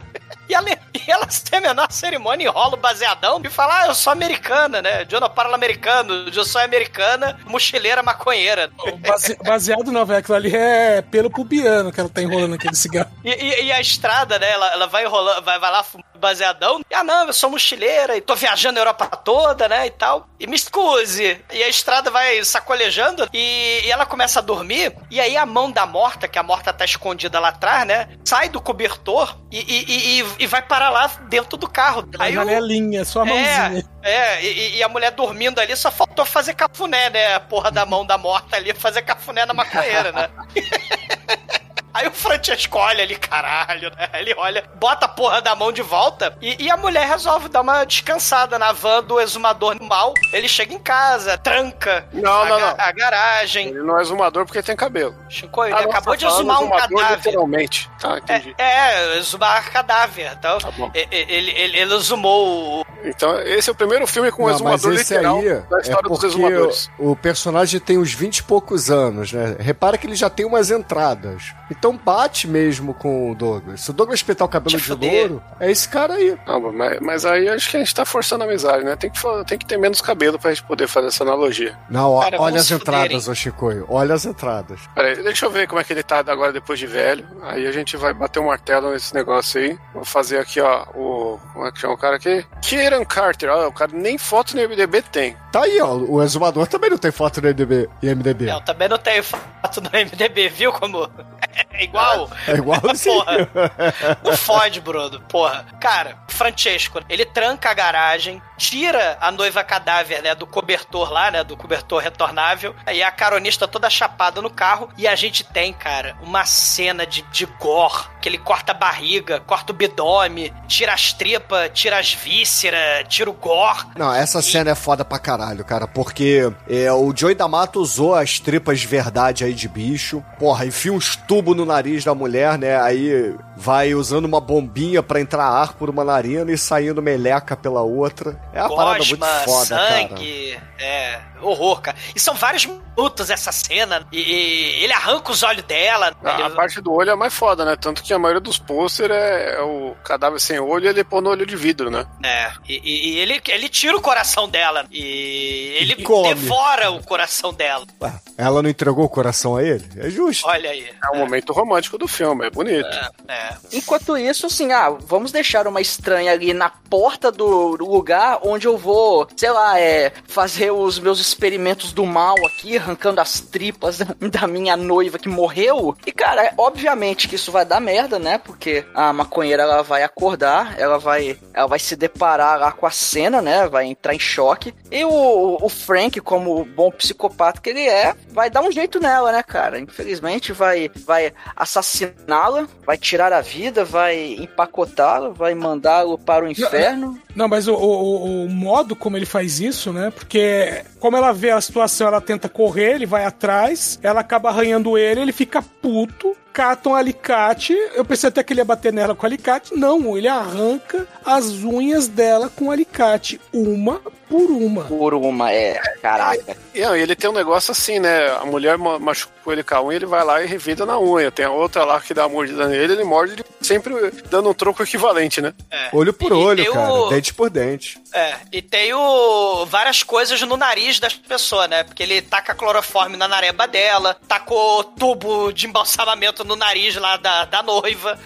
Speaker 4: E ela, e ela sem a menor cerimônia, enrola o baseadão e fala: Ah, eu sou americana, né? Eu não parlo americano, eu sou americana, mochileira maconheira.
Speaker 6: Base- baseado não, velho. Aquilo ali é pelo pubiano que ela tá enrolando aquele cigarro.
Speaker 4: E, e- e a estrada, né? Ela, ela vai enrolando, vai, vai lá baseadão. E, ah, não, eu sou mochileira e tô viajando a Europa toda, né? E tal. E me excuse. E a estrada vai sacolejando e, e ela começa a dormir. E aí a mão da morta, que a morta tá escondida lá atrás, né? Sai do cobertor e, e- e- e- vai parar lá dentro do carro.
Speaker 6: A
Speaker 4: Aí
Speaker 6: janelinha, só a mãozinha.
Speaker 4: é, é, e, e a mulher dormindo ali, só faltou fazer cafuné, né? A porra da mão da morta ali, fazer cafuné na maconheira, né? Aí o Francesco olha ali, caralho, né? Ele olha, bota a porra da mão de volta e, e a mulher resolve dar uma descansada na van do exumador mal. Ele chega em casa, tranca
Speaker 5: Não,
Speaker 4: a,
Speaker 5: não, não.
Speaker 4: a garagem.
Speaker 5: Ele não é exumador porque tem cabelo.
Speaker 4: Chico, ele
Speaker 5: Ah,
Speaker 4: acabou
Speaker 5: tá
Speaker 4: de
Speaker 5: falando
Speaker 4: exumar um cadáver.
Speaker 5: Literalmente. Tá, entendi.
Speaker 4: É, é, exumar cadáver. Então,
Speaker 5: Tá bom.
Speaker 4: ele, ele, ele exumou o.
Speaker 5: Então, esse é o primeiro filme com um
Speaker 8: Não, mas
Speaker 5: exumador
Speaker 8: esse
Speaker 5: literal
Speaker 8: aí
Speaker 5: da
Speaker 8: é
Speaker 5: história dos
Speaker 8: porque
Speaker 5: exumadores.
Speaker 8: o personagem tem uns 20 e poucos anos, né? Repara que ele já tem umas entradas. Então bate mesmo com o Douglas. Se o Douglas espetar o cabelo de louro, é esse cara aí.
Speaker 5: Não, mas, mas aí acho que a gente tá forçando a amizade, né? Tem que, tem que ter menos cabelo pra gente poder fazer essa analogia.
Speaker 8: Não, ó,
Speaker 4: Cara,
Speaker 8: olha as entradas, ô Chicoio. Olha as entradas.
Speaker 5: Peraí, deixa eu ver como é que ele tá agora depois de velho. Aí a gente vai bater o martelo nesse negócio aí. Vou fazer aqui, ó, o. Como é que chama o cara aqui? Kieran Carter. Ó, o cara nem foto no MDB tem.
Speaker 8: Tá aí, ó. O exumador também não tem foto no MDB, IMDB.
Speaker 4: Eu também não tenho foto no MDB, viu como? É igual.
Speaker 8: É igualzinho.
Speaker 4: Porra. Não fode, Bruno. Porra. Cara, Francesco, ele tranca a garagem, tira a noiva cadáver, né, do cobertor lá, né, do cobertor retornável, e a caronista toda chapada no carro, e a gente tem, cara, uma cena de, de gore, que ele corta a barriga, corta o bidome, tira as tripas, tira as vísceras, tira o gore.
Speaker 8: Não, essa cena é foda pra caralho, cara, porque é, o Joey D'Amato usou as tripas de verdade aí de bicho. Porra, enfia uns tubos no nariz da mulher, né? Aí vai usando uma bombinha pra entrar ar por uma narina e saindo meleca pela outra. É uma parada muito
Speaker 4: Gosma,
Speaker 8: foda, cara.
Speaker 4: sangue, é, horror, cara. E são vários minutos essa cena, e, e ele arranca os olhos dela.
Speaker 5: A,
Speaker 4: ele-
Speaker 5: a parte do olho é a mais foda, né? Tanto que a maioria dos pôster é, é o cadáver sem olho e ele pôr no olho de vidro, né?
Speaker 4: É, e, e- e ele, ele tira o coração dela. E ele
Speaker 8: E come.
Speaker 4: devora o coração dela.
Speaker 8: Ué, ela não entregou o coração a ele? É justo.
Speaker 4: Olha aí.
Speaker 5: É um momento romântico do filme, é bonito.
Speaker 4: É, é.
Speaker 7: Enquanto isso, assim, ah, vamos deixar uma estranha ali na porta do lugar onde eu vou, sei lá, é, fazer os meus experimentos do mal aqui, arrancando as tripas da, minha noiva que morreu. E, cara, obviamente que isso vai dar merda, né? Porque a maconheira, ela vai acordar, ela vai, ela vai se deparar lá com a cena, né? Vai entrar em choque. E o, o Frank, como bom psicopata que ele é, vai dar um jeito nela, né, cara? Infelizmente, vai, vai assassiná-la, vai tirar a vida, vai empacotá-lo, vai mandá-lo para o inferno.
Speaker 6: Não, mas o, o- o modo como ele faz isso, né? Porque como ela vê a situação, ela tenta correr, ele vai atrás, ela acaba arranhando ele, ele fica puto, cata um alicate. Eu pensei até que ele ia bater nela com alicate. Não, ele arranca as unhas dela com alicate, uma por uma.
Speaker 7: Por uma, é, caraca.
Speaker 5: E ele tem um negócio assim, né? A mulher ma- machucou ele com a unha, ele vai lá e revida na unha. Tem a outra lá que dá uma mordida nele, ele morde ele sempre dando um troco equivalente, né?
Speaker 4: É.
Speaker 8: Olho por
Speaker 4: E-
Speaker 8: olho, cara.
Speaker 4: o-
Speaker 8: Dente por dente.
Speaker 4: É, e tem o, várias coisas no nariz das pessoas, né? Porque ele taca cloroforme na nareba dela, tacou tubo de embalsamamento no nariz lá da, da noiva.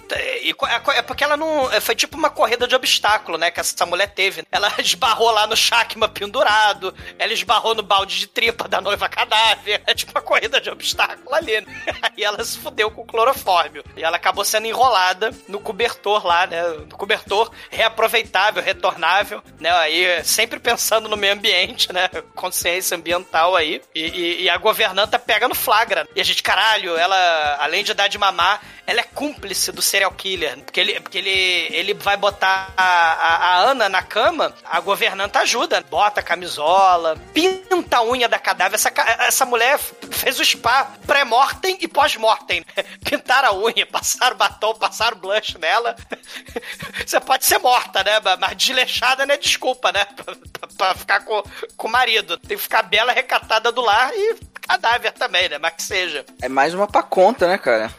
Speaker 4: E é é porque ela não. é, Foi tipo uma corrida de obstáculo, né? Que essa mulher teve. Ela esbarrou lá no Shakma pendurado, ela esbarrou no balde de tripa da noiva cadáver. É tipo uma corrida de obstáculo ali, né? Aí ela se fudeu com o clorofórmio. E ela acabou sendo enrolada no cobertor lá, né? No cobertor reaproveitável, retornável, né? Aí sempre pensando no meio ambiente, né? Consciência ambiental aí. E, e- e a governanta pega no flagra. E a gente, caralho, ela, além de dar de mamar, ela é cúmplice do serial killer. Porque ele, porque ele, ele vai botar a, a- a Ana na cama, a governanta ajuda. Bota a camisola, pinta a unha da cadáver. Essa, essa mulher fez o spa pré-mortem e pós-mortem. Pintaram a unha, passaram batom, passaram blush nela. Você pode ser morta, né? Mas desleixada não é desculpa, né? Pra, pra- pra ficar com, com o marido. Tem que ficar bela, recatada do lar e cadáver também, né? Mas que seja.
Speaker 7: É mais uma pra conta, né, cara?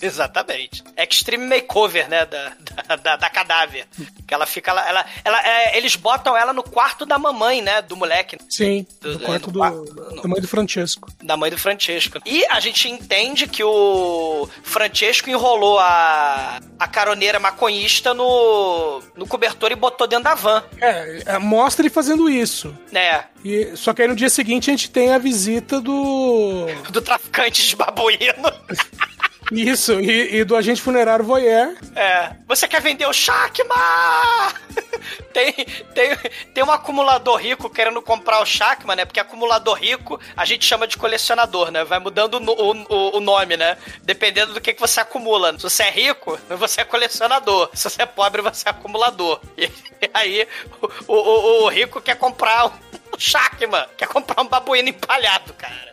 Speaker 4: Exatamente. Extreme makeover, né? Da, da, da- da cadáver. Que ela fica lá. Ela, ela, é, eles botam ela no quarto da mamãe, né? Do moleque.
Speaker 6: Sim,
Speaker 4: Do-
Speaker 6: no
Speaker 4: é,
Speaker 6: quarto
Speaker 4: no
Speaker 6: do,
Speaker 4: quarto-
Speaker 6: da mãe do Francesco.
Speaker 4: Da mãe do Francesco. E a gente entende que o Francesco enrolou a, a caroneira maconhista no, no cobertor e botou dentro da van.
Speaker 6: É, é, mostra ele fazendo isso.
Speaker 4: né?
Speaker 6: E, só que aí no dia seguinte a gente tem a visita do.
Speaker 4: Do traficante de babuíno.
Speaker 6: Isso, e, e do agente funerário voyeur.
Speaker 4: É. Você quer vender o Shakma? tem, tem, tem um acumulador rico querendo comprar o Shakma, né? Porque acumulador rico a gente chama de colecionador, né? Vai mudando o, o, o nome, né? Dependendo do que, que você acumula. Se você é rico, você é colecionador. Se você é pobre, você é acumulador. E, aí o, o, o rico quer comprar um Shakma, quer comprar um babuíno empalhado, cara.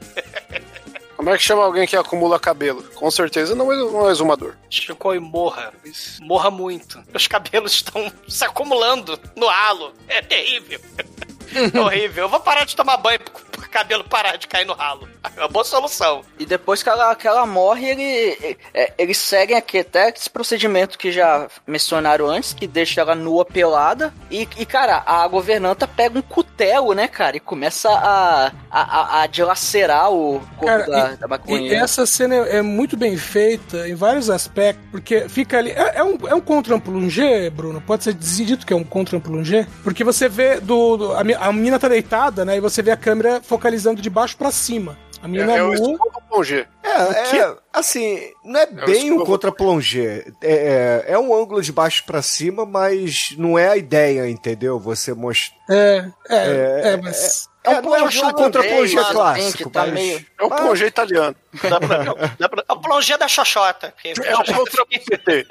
Speaker 5: Como é que chama alguém que acumula cabelo? Com certeza não é um exumador.
Speaker 4: Chico e morra. Morra muito. Os cabelos estão se acumulando no halo. É terrível. É horrível. Eu vou parar de tomar banho pro cabelo parar de cair no ralo. É uma boa solução.
Speaker 7: E depois que ela, que ela morre, ele, é, eles seguem aqui até esse procedimento que já mencionaram antes, que deixa ela nua pelada. E, e cara, a governanta pega um cutelo, né, cara, e começa a, a, a dilacerar o corpo
Speaker 6: Cara,
Speaker 7: da,
Speaker 6: e-
Speaker 7: da
Speaker 6: E
Speaker 7: maconheira.
Speaker 6: essa cena é é muito bem feita em vários aspectos, porque fica ali. É, é um, é um contra-plongé, Bruno? Pode ser dito que é um contra-plongé? Porque você vê do. do- a, a menina tá deitada, né? E você vê a câmera focalizando de baixo pra cima. A
Speaker 5: É, é o plongé.
Speaker 8: É, é, assim, não é bem um contra-plongé. É, é, é um ângulo de baixo pra cima, mas não é a ideia, entendeu? Você mostrar.
Speaker 6: É, é,
Speaker 8: É,
Speaker 6: é, mas.
Speaker 8: É, não é um contra-plongé
Speaker 7: meio,
Speaker 8: clássico,
Speaker 7: tá
Speaker 8: mas...
Speaker 7: meio-
Speaker 5: É o plongé italiano.
Speaker 9: Dá pra, dá pra-
Speaker 4: É o plongé da Xoxota. que-
Speaker 5: É o contra-PT.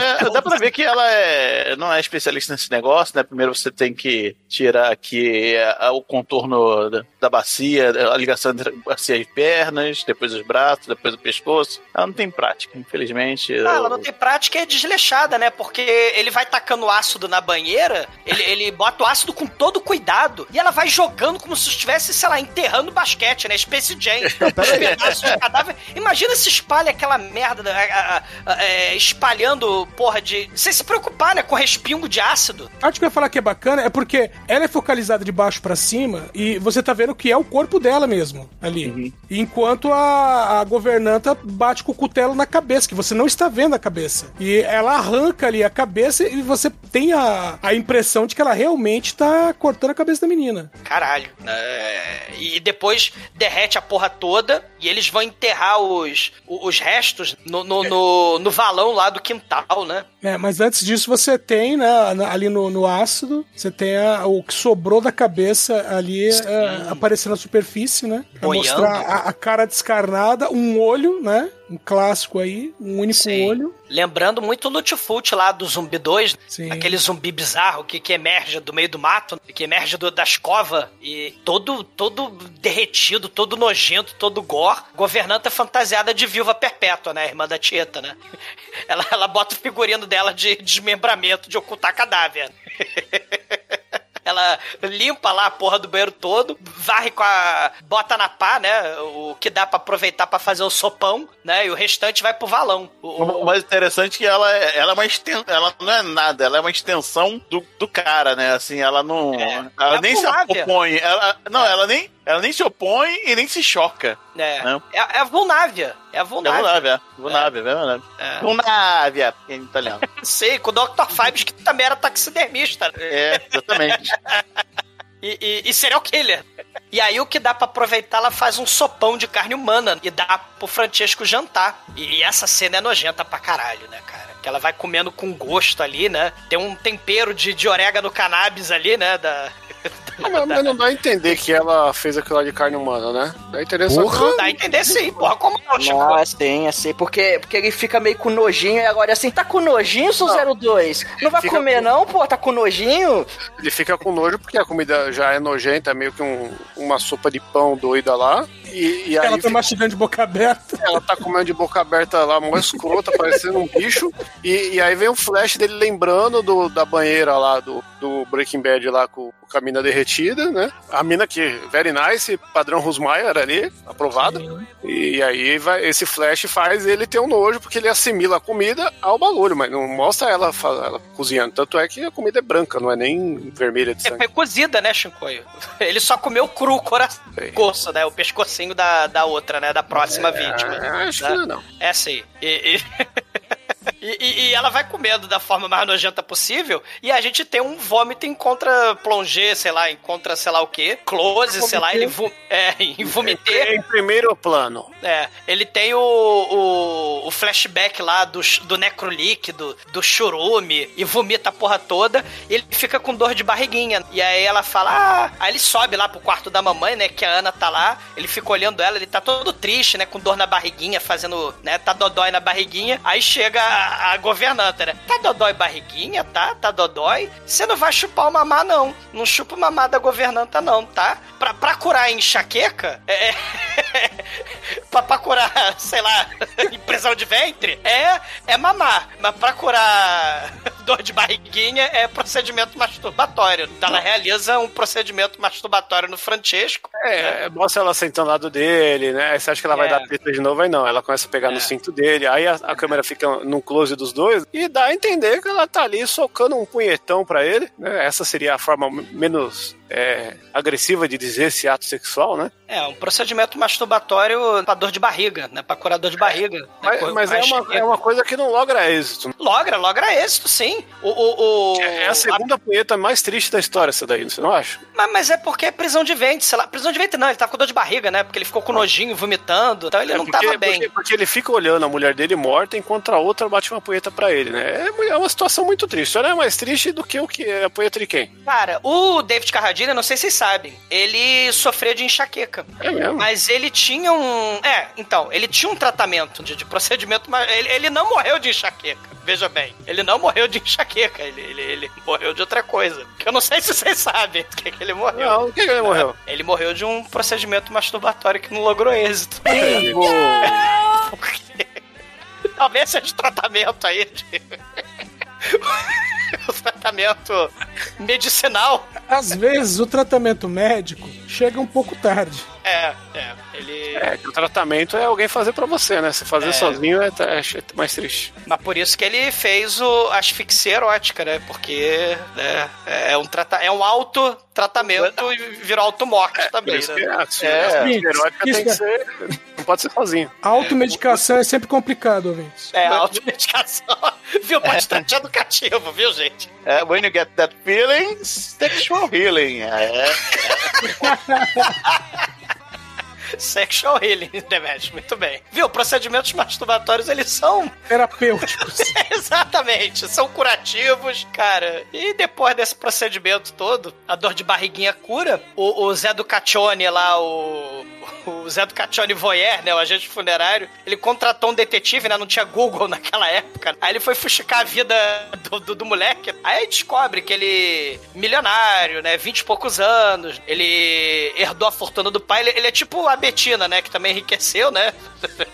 Speaker 9: É, dá pra ver que ela é, não é especialista nesse negócio, né? Primeiro você tem que tirar aqui é, o contorno da, bacia, a ligação entre bacia e pernas, depois os braços, depois o pescoço. Ela não tem prática, infelizmente.
Speaker 4: Ah, ela não tem prática e é desleixada, né? Porque ele vai tacando ácido na banheira, ele, ele bota o ácido com todo cuidado e ela vai jogando como se estivesse, sei lá, enterrando basquete, né? Space Jam. Os pedaços de cadáver. Imagina se espalha aquela merda, a- a- a- é, espalhando, porra, de. Sem se preocupar, né? Com respingo de ácido.
Speaker 6: A parte que eu ia falar que é bacana é porque ela é focalizada de baixo pra cima e você tá vendo que é o corpo dela mesmo ali. Enquanto a, a governanta bate com o cutelo na cabeça, que você não está vendo a cabeça. E ela arranca ali a cabeça e você tem a, a impressão de que ela realmente tá cortando a cabeça da menina.
Speaker 4: Caralho. É, e depois derrete a porra toda e eles vão enterrar os, os restos no, no, no, no valão lá do quintal, né?
Speaker 6: É, mas antes disso você tem, né, ali no, no ácido, você tem a- o que sobrou da cabeça ali é, aparecendo na superfície, né? Pra
Speaker 4: Boiando.
Speaker 6: mostrar a, a cara descarnada, um olho, né? Um clássico aí, um único olho.
Speaker 4: Lembrando muito o Lutfult lá do Zumbi 2,
Speaker 6: Sim.
Speaker 4: aquele zumbi bizarro que, que emerge do meio do mato, que emerge do- das covas e todo, todo derretido, todo nojento, todo gore. Governanta fantasiada de viúva perpétua, né? Irmã da Tieta, né? Ela, ela bota o figurino dela de desmembramento, de ocultar cadáver. Ela limpa lá a porra do banheiro todo, varre com a. bota na pá, né? O que dá pra aproveitar pra fazer o sopão, né? E o restante vai pro valão. O-
Speaker 9: O mais interessante é que ela, é- ela é uma extensão, ela não é nada, ela é uma extensão do, do cara, né? Assim, ela não. ela
Speaker 4: é
Speaker 9: nem se opõe. Ela, não, ela nem, ela nem se opõe e nem se choca.
Speaker 4: É.
Speaker 9: Não.
Speaker 4: É, é a Vulnávia. É a
Speaker 9: É
Speaker 4: Vulnávia.
Speaker 9: Vulnávia, é. Vulnávia, é.
Speaker 4: É.
Speaker 9: Vulnávia, em italiano.
Speaker 4: Sei, com o Dr. Fibes, que também era taxidermista.
Speaker 9: É, exatamente.
Speaker 4: E, e, e serial killer. E aí o que dá pra aproveitar, ela faz um sopão de carne humana e dá pro Francesco jantar. E essa cena é nojenta pra caralho, né, cara? Que ela vai comendo com gosto ali, né? Tem um tempero de, de orégano cannabis ali, né? Da,
Speaker 5: Mas, mas não dá a entender que ela fez aquilo lá de carne humana, né? Dá a entender só que-
Speaker 4: Dá a entender sim, porra, como não, Chico?
Speaker 7: Não, assim, assim, porque, porque ele fica meio com nojinho e agora assim, tá com nojinho, seu 02? Não vai comer
Speaker 5: com-
Speaker 7: não, pô? Tá com nojinho?
Speaker 5: Ele fica com nojo porque a comida já é nojenta, é meio que um- uma sopa de pão doida lá. E, e aí
Speaker 6: ela tá mastigando de boca aberta.
Speaker 5: ela tá comendo de boca aberta lá, mó escrota, parecendo um bicho. E, e aí vem um flash dele lembrando do, da banheira lá, do, do Breaking Bad lá com, com a mina derretida, né? A mina que, very nice, padrão Rusmaier ali, aprovada. E aí vai, esse flash faz ele ter um nojo, porque ele assimila a comida ao bagulho, mas não mostra ela, ela cozinhando. Tanto é que a comida é branca, não é nem vermelha de
Speaker 4: É,
Speaker 5: sangue.
Speaker 4: foi cozida, né, Shinkoio? Ele só comeu cru o coração, né? O pescocinho da, da outra, né? Da próxima vítima.
Speaker 5: acho
Speaker 4: né?
Speaker 5: que não.
Speaker 4: É sim. E, e- E, e- e ela vai comendo da forma mais nojenta possível. E a gente tem um vômito encontra plongé, sei lá, encontra sei lá o quê. Close, sei lá, ele vo é, em vomité.
Speaker 5: Em primeiro plano.
Speaker 4: É, ele tem o, o, o flashback lá do, do necrolíquido, do churume, e vomita a porra toda, e ele fica com dor de barriguinha. E aí ela fala, ah, aí ele sobe lá pro quarto da mamãe, né, que a Ana tá lá, ele fica olhando ela, ele tá todo triste, né, com dor na barriguinha, fazendo, né, tá dodói na barriguinha. Aí chega a, governanta, né, tá dodói barriguinha, tá? Tá dodói? Você não vai chupar o mamá, não. Não chupa o mamá da governanta, não, tá? Pra, pra curar a enxaqueca, é... pra, pra curar, sei lá, impressão de ventre, é, é mamar. Mas pra curar dor de barriguinha é procedimento masturbatório. Então ela realiza um procedimento masturbatório no Francesco.
Speaker 5: É, mostra ela sentando ao lado dele, né? Aí você acha que ela vai
Speaker 4: É.
Speaker 5: dar treta de novo, aí não. Ela começa a pegar no cinto dele, aí a, a câmera fica num close dos dois e dá a entender que ela tá ali socando um punhetão pra ele. né? Essa seria a forma menos é, agressiva de dizer esse ato sexual, né?
Speaker 4: É, um procedimento masturbatório pra dor de barriga, né? Pra curar dor de barriga. né?
Speaker 5: Mas,
Speaker 4: Com-
Speaker 5: mas
Speaker 4: a
Speaker 5: é, uma, é uma coisa que não logra êxito.
Speaker 4: Logra, logra êxito, sim. O, o, o-
Speaker 5: É a segunda punheta mais triste da história, essa daí, você não acha?
Speaker 4: Mas, mas é porque é prisão de ventre, sei lá. Prisão de ventre não, ele tava com dor de barriga, né? Porque ele ficou com nojinho, vomitando. Então ele
Speaker 5: É
Speaker 4: não
Speaker 5: porque,
Speaker 4: tava bem.
Speaker 5: Porque, porque ele fica olhando a mulher dele morta enquanto a outra bate uma punheta pra ele, né? É, é uma situação muito triste. Ela é mais triste do que o que é a punheta de quem?
Speaker 4: Cara, o David Carradine, eu não sei se vocês sabem, ele sofria de enxaqueca.
Speaker 5: É mesmo?
Speaker 4: Mas ele tinha um. É, então, ele tinha um tratamento de, de procedimento, mas ele, ele não morreu de enxaqueca. Veja bem, ele não morreu de enxaqueca, ele, ele, ele morreu de outra coisa. Que eu não sei se vocês sabem do que, que ele morreu.
Speaker 5: Não, o que, que ele morreu?
Speaker 4: Ele morreu de um procedimento masturbatório que não logrou êxito. Talvez seja tratamento aí de. o tratamento medicinal.
Speaker 6: Às vezes o tratamento médico chega um pouco tarde.
Speaker 4: É, é. Ele.
Speaker 5: É, que o tratamento é alguém fazer pra você, né? Se fazer
Speaker 4: É.
Speaker 5: sozinho é, é mais triste.
Speaker 4: Mas por isso que ele fez o asfixia erótica, né? Porque né, é um, trata é um auto-tratamento e virou auto-morte
Speaker 5: Por
Speaker 4: também,
Speaker 5: isso
Speaker 4: né?
Speaker 5: que a assim,
Speaker 4: É.
Speaker 5: a erótica tem que
Speaker 6: Isso-
Speaker 5: ser. Não pode ser sozinho.
Speaker 6: Automedicação é sempre complicado, ouvintes.
Speaker 4: É, a automedicação. Viu? Bastante educativo, viu, gente?
Speaker 9: É, uh, when you get that feeling, sexual healing. É,
Speaker 4: Sexual healing, Demet, muito bem. Viu? Procedimentos masturbatórios, eles são
Speaker 6: Terapêuticos.
Speaker 4: Exatamente, são curativos, cara. E depois desse procedimento todo, a dor de barriguinha cura. O, o Zé do Caccione lá, o, o Zé do Caccione Voyer, né, o agente funerário, ele contratou um detetive, né, não tinha Google naquela época. Aí ele foi fuxicar a vida do, do, do moleque. Aí descobre que ele, milionário, né, 20 e poucos anos, ele herdou a fortuna do pai. Ele, ele é tipo a Betina, né, que também enriqueceu, né?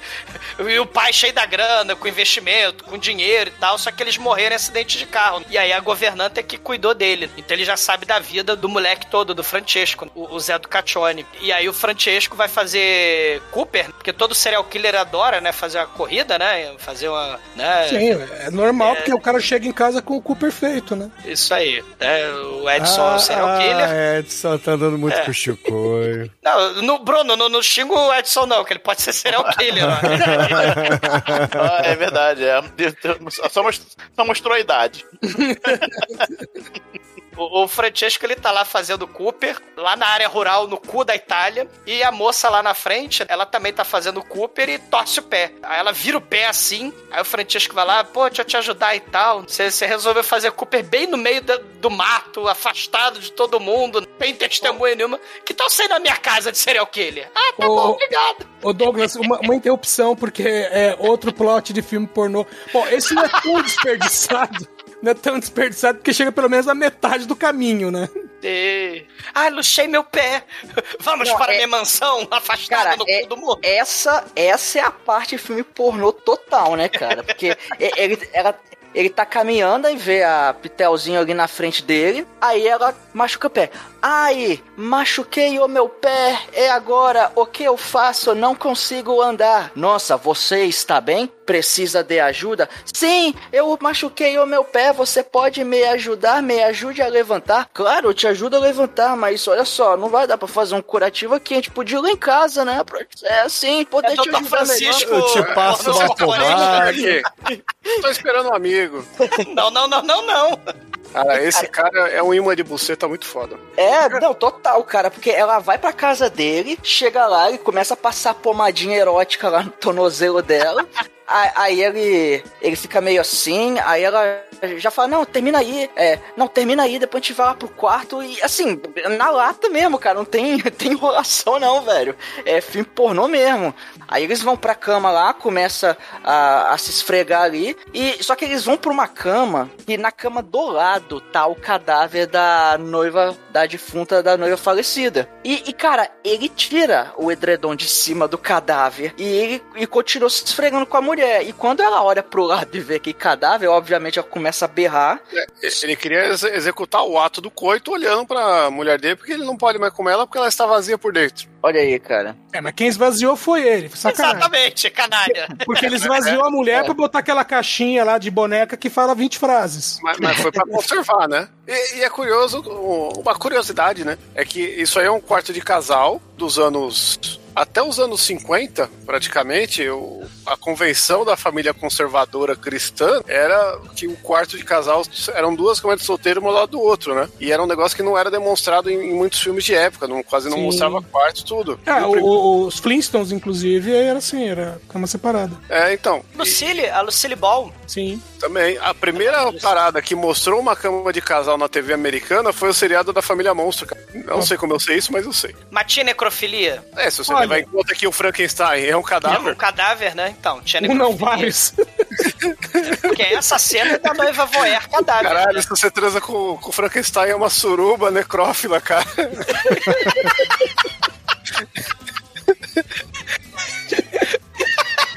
Speaker 4: E o pai cheio da grana, com investimento, com dinheiro e tal, só que eles morreram em acidente de carro. E aí a governanta é que cuidou dele. Então ele já sabe da vida do moleque todo, do Francesco, o, o Zé do Caccione. E aí o Francesco vai fazer Cooper, porque todo serial killer adora, né, fazer uma corrida, né, fazer uma... Né,
Speaker 6: Sim, é normal porque o cara chega em casa com o cu perfeito, né?
Speaker 4: Isso aí. né, o Edson é o serial killer.
Speaker 8: Ah, Edson tá andando muito
Speaker 4: É.
Speaker 8: com o Chicoio.
Speaker 4: Não, no Bruno, não, não xinga o Edson não, que ele pode ser serial killer. ó.
Speaker 9: Ah, é verdade, é. Só mostrou, só mostrou a idade.
Speaker 4: O, o Francesco, ele tá lá fazendo Cooper, lá na área rural, no cu da Itália, e a moça lá na frente, ela também tá fazendo Cooper e torce o pé. Aí ela vira o pé assim, aí o Francesco vai lá, pô, deixa eu te ajudar e tal. Você, você resolveu fazer Cooper bem no meio da- do mato, afastado de todo mundo, não tem testemunha nenhuma. Que tal sair na minha casa de serial killer? Ah, tá
Speaker 6: Ô,
Speaker 4: bom, obrigado.
Speaker 6: Ô Douglas, uma, uma interrupção, porque é outro plot de filme pornô. Bom, esse não é tão desperdiçado. Não é tão desperdiçado porque chega pelo menos na metade do caminho, né?
Speaker 4: E... Ah, luxei meu pé. Vamos
Speaker 7: Não,
Speaker 4: para
Speaker 7: é-
Speaker 4: minha mansão, afastado
Speaker 7: Cara,
Speaker 4: no
Speaker 7: é-
Speaker 4: cu do mundo.
Speaker 7: Essa, essa é a parte de filme pornô total, né, cara? Porque ele, ela, ele tá caminhando e vê a Pitelzinho ali na frente dele, aí ela machuca o pé. Ai, machuquei o meu pé, é agora, o que eu faço? Não consigo andar. Nossa, você está bem? Precisa de ajuda? Sim, eu machuquei o meu pé, você pode me ajudar? Me ajude a levantar? Claro, eu te ajudo a levantar, mas olha só, não vai dar pra fazer um curativo aqui, a gente podia ir lá em casa, né? É assim, poder
Speaker 4: É
Speaker 7: te
Speaker 4: Dr.
Speaker 7: ajudar
Speaker 4: Francisco.
Speaker 7: melhor.
Speaker 8: Eu te passo uma pomada.
Speaker 5: Aqui. Tô esperando um amigo.
Speaker 4: Não, não, não, não, não.
Speaker 5: Cara, esse cara é um imã de buceta muito foda.
Speaker 7: É, não, total, cara, porque ela vai pra casa dele, chega lá e começa a passar pomadinha erótica lá no tornozelo dela. Aí, ele, ele fica meio assim, aí ela já fala, não, termina aí, é, não, termina aí, depois a gente vai lá pro quarto e assim, na lata mesmo, cara, não tem, tem enrolação não, velho. É filme pornô mesmo. Aí eles vão pra cama lá, começa a, a se esfregar ali, e só que eles vão pra uma cama, e na cama do lado tá o cadáver da noiva, da defunta da noiva falecida. E, e, cara, ele tira o edredom de cima do cadáver, e ele e continua se esfregando com a mulher. E quando ela olha pro lado e vê que cadáver, obviamente ela começa a berrar.
Speaker 5: Ele queria ex- executar o ato do coito olhando pra mulher dele, porque ele não pode mais comer ela porque ela está vazia por dentro.
Speaker 7: Olha aí, cara.
Speaker 6: É, mas quem esvaziou foi ele. Sacanagem.
Speaker 4: Exatamente, canalha.
Speaker 6: Porque ele esvaziou a mulher pra botar aquela caixinha lá de boneca que fala 20 frases.
Speaker 5: Mas, mas foi pra conservar, né? E, e é curioso, uma curiosidade, né? É que isso aí é um quarto de casal dos anos. Até os anos 50, praticamente, o- a convenção da família conservadora cristã era que o quarto de casal eram duas camas de solteiro um ao lado do outro, né? E era um negócio que não era demonstrado em, em muitos filmes de época, não, quase não
Speaker 6: Sim.
Speaker 5: mostrava quarto tudo.
Speaker 6: É,
Speaker 5: E o
Speaker 6: os Flintstones, inclusive, era assim, era cama separada.
Speaker 5: é, então.
Speaker 4: Lucille, a Lucille Ball.
Speaker 6: Sim.
Speaker 5: Também. A primeira parada que mostrou uma cama de casal na TV americana foi o seriado da família Monstro, cara. Não sei como eu sei isso, mas eu sei.
Speaker 4: Mas tinha necrofilia?
Speaker 5: É, se você
Speaker 6: Olha-
Speaker 5: levar em conta que o Frankenstein é um
Speaker 4: É um
Speaker 5: cadáver.
Speaker 4: cadáver, né? Então, tinha
Speaker 6: Um não, vários.
Speaker 4: Porque essa cena é da noiva voer cadáver.
Speaker 5: Caralho,
Speaker 4: né?
Speaker 5: se você transa com, com o Frankenstein é uma suruba necrófila, cara.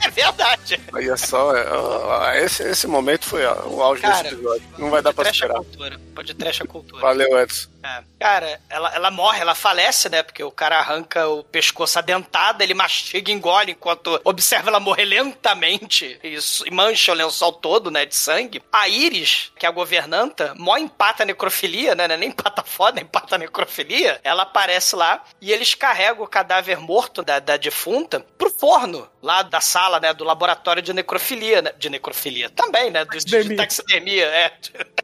Speaker 4: É verdade.
Speaker 5: Olha só, é, esse, esse momento foi o auge
Speaker 4: Cara,
Speaker 5: desse episódio. Não vai dar pra superar.
Speaker 4: cultura. Pode trash a cultura.
Speaker 5: Valeu, Edson.
Speaker 4: É. Cara, ela, ela morre, ela falece, né? Porque o cara arranca o pescoço adentado, ele mastiga e engole enquanto observa ela morrer lentamente e, e mancha o lençol todo, né? De sangue. A Iris, que é a governanta, mó empata a necrofilia, né? é Nem empata foda, empata a necrofilia. Ela aparece lá e eles carregam o cadáver morto da, da defunta pro forno, lá da sala, né? Do laboratório de necrofilia, né? De necrofilia também, né? Do, de, de
Speaker 6: taxidermia,
Speaker 4: é.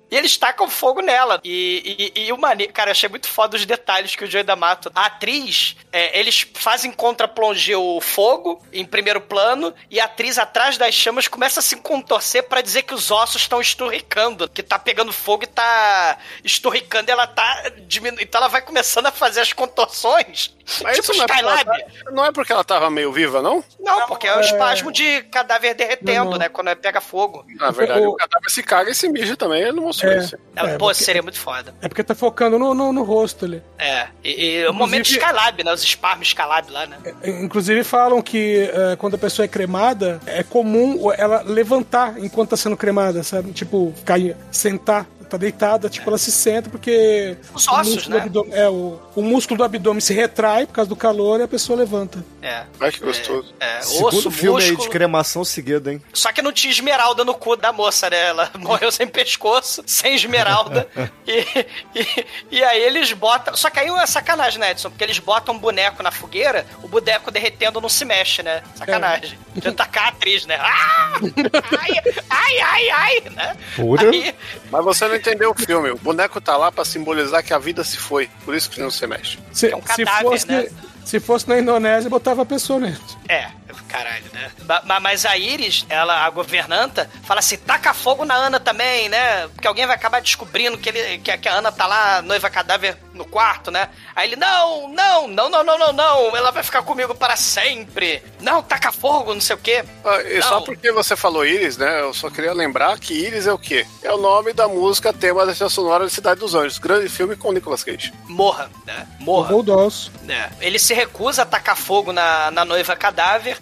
Speaker 4: E eles tacam fogo nela. E, e, e o mane... Cara, eu achei muito foda os detalhes que o Joey da Mato. A atriz, é, eles fazem contra-plongé o fogo em primeiro plano. E a atriz atrás das chamas começa a se contorcer pra dizer que os ossos estão esturricando. Que tá pegando fogo e tá esturricando. E ela tá diminuindo. Então ela vai começando a fazer as contorções.
Speaker 5: Mas
Speaker 4: tipo
Speaker 5: isso não é, porque ela
Speaker 4: Skylab.
Speaker 5: tá- não é porque ela tava meio viva, não?
Speaker 4: Não, porque é o espasmo de cadáver derretendo,
Speaker 6: Não, não.
Speaker 4: né? Quando pega fogo.
Speaker 5: Na verdade,
Speaker 6: O-
Speaker 5: o cadáver se caga e se mija também, ele não mostrou
Speaker 6: É.
Speaker 5: isso.
Speaker 6: É,
Speaker 4: pô,
Speaker 6: porque-
Speaker 4: seria muito foda.
Speaker 6: É porque tá focando no, no, no rosto ali.
Speaker 4: É, e, e o momento de Skylab, né? Os Sparm Skylab lá, né?
Speaker 6: Inclusive falam que eh, quando a pessoa é cremada, é comum ela levantar enquanto tá sendo cremada, sabe? Tipo, ficar, sentar, tá deitada, tipo, ela se senta porque.
Speaker 4: Os
Speaker 6: o
Speaker 4: ossos,
Speaker 6: músculo
Speaker 4: né?
Speaker 6: do abdômen- é, o, o músculo do abdômen se retrai por causa do calor e a pessoa levanta.
Speaker 4: É.
Speaker 5: Ai, que gostoso.
Speaker 4: É,
Speaker 8: Segundo
Speaker 4: osso,
Speaker 8: filme aí de
Speaker 4: músculo.
Speaker 8: cremação seguido, hein?
Speaker 4: Só que não tinha esmeralda no cu da moça, né? Ela morreu sem pescoço, sem esmeralda. e, e, e aí eles botam. Só que aí é sacanagem, né, Edson? Porque eles botam um boneco na fogueira, o boneco derretendo não se mexe, né? Sacanagem. Podia tacar a atriz, né? Ah! Ai, ai, ai, ai, né?
Speaker 8: Pura.
Speaker 4: Aí,
Speaker 5: Mas você não entendeu o filme. O boneco tá lá pra simbolizar que a vida se foi. Por isso que não se mexe.
Speaker 6: Se,
Speaker 4: É um
Speaker 6: se
Speaker 4: cadáver,
Speaker 6: fosse,
Speaker 4: né?
Speaker 6: se fosse na Indonésia, botava a pessoa nele.
Speaker 4: É, caralho, né? Ma- ma- Mas a Iris, ela, a governanta, fala assim: taca fogo na Ana também, né? Porque alguém vai acabar descobrindo que, ele, que, a- que a Ana tá lá, noiva cadáver, no quarto, né? Aí ele: não, não, não, não, não, não, não, ela vai ficar comigo para sempre. Não, taca fogo, não sei o quê.
Speaker 5: Ah, e só
Speaker 4: Não.
Speaker 5: porque você falou Iris, né? Eu só queria lembrar que Iris é o quê? É o nome da música tema da trilha sonora de Cidade dos Anjos. Grande filme com Nicolas Cage.
Speaker 4: Morra, né? Morra.
Speaker 6: Dolls.
Speaker 4: É. Ele se recusa a tacar fogo na, na noiva cadáver.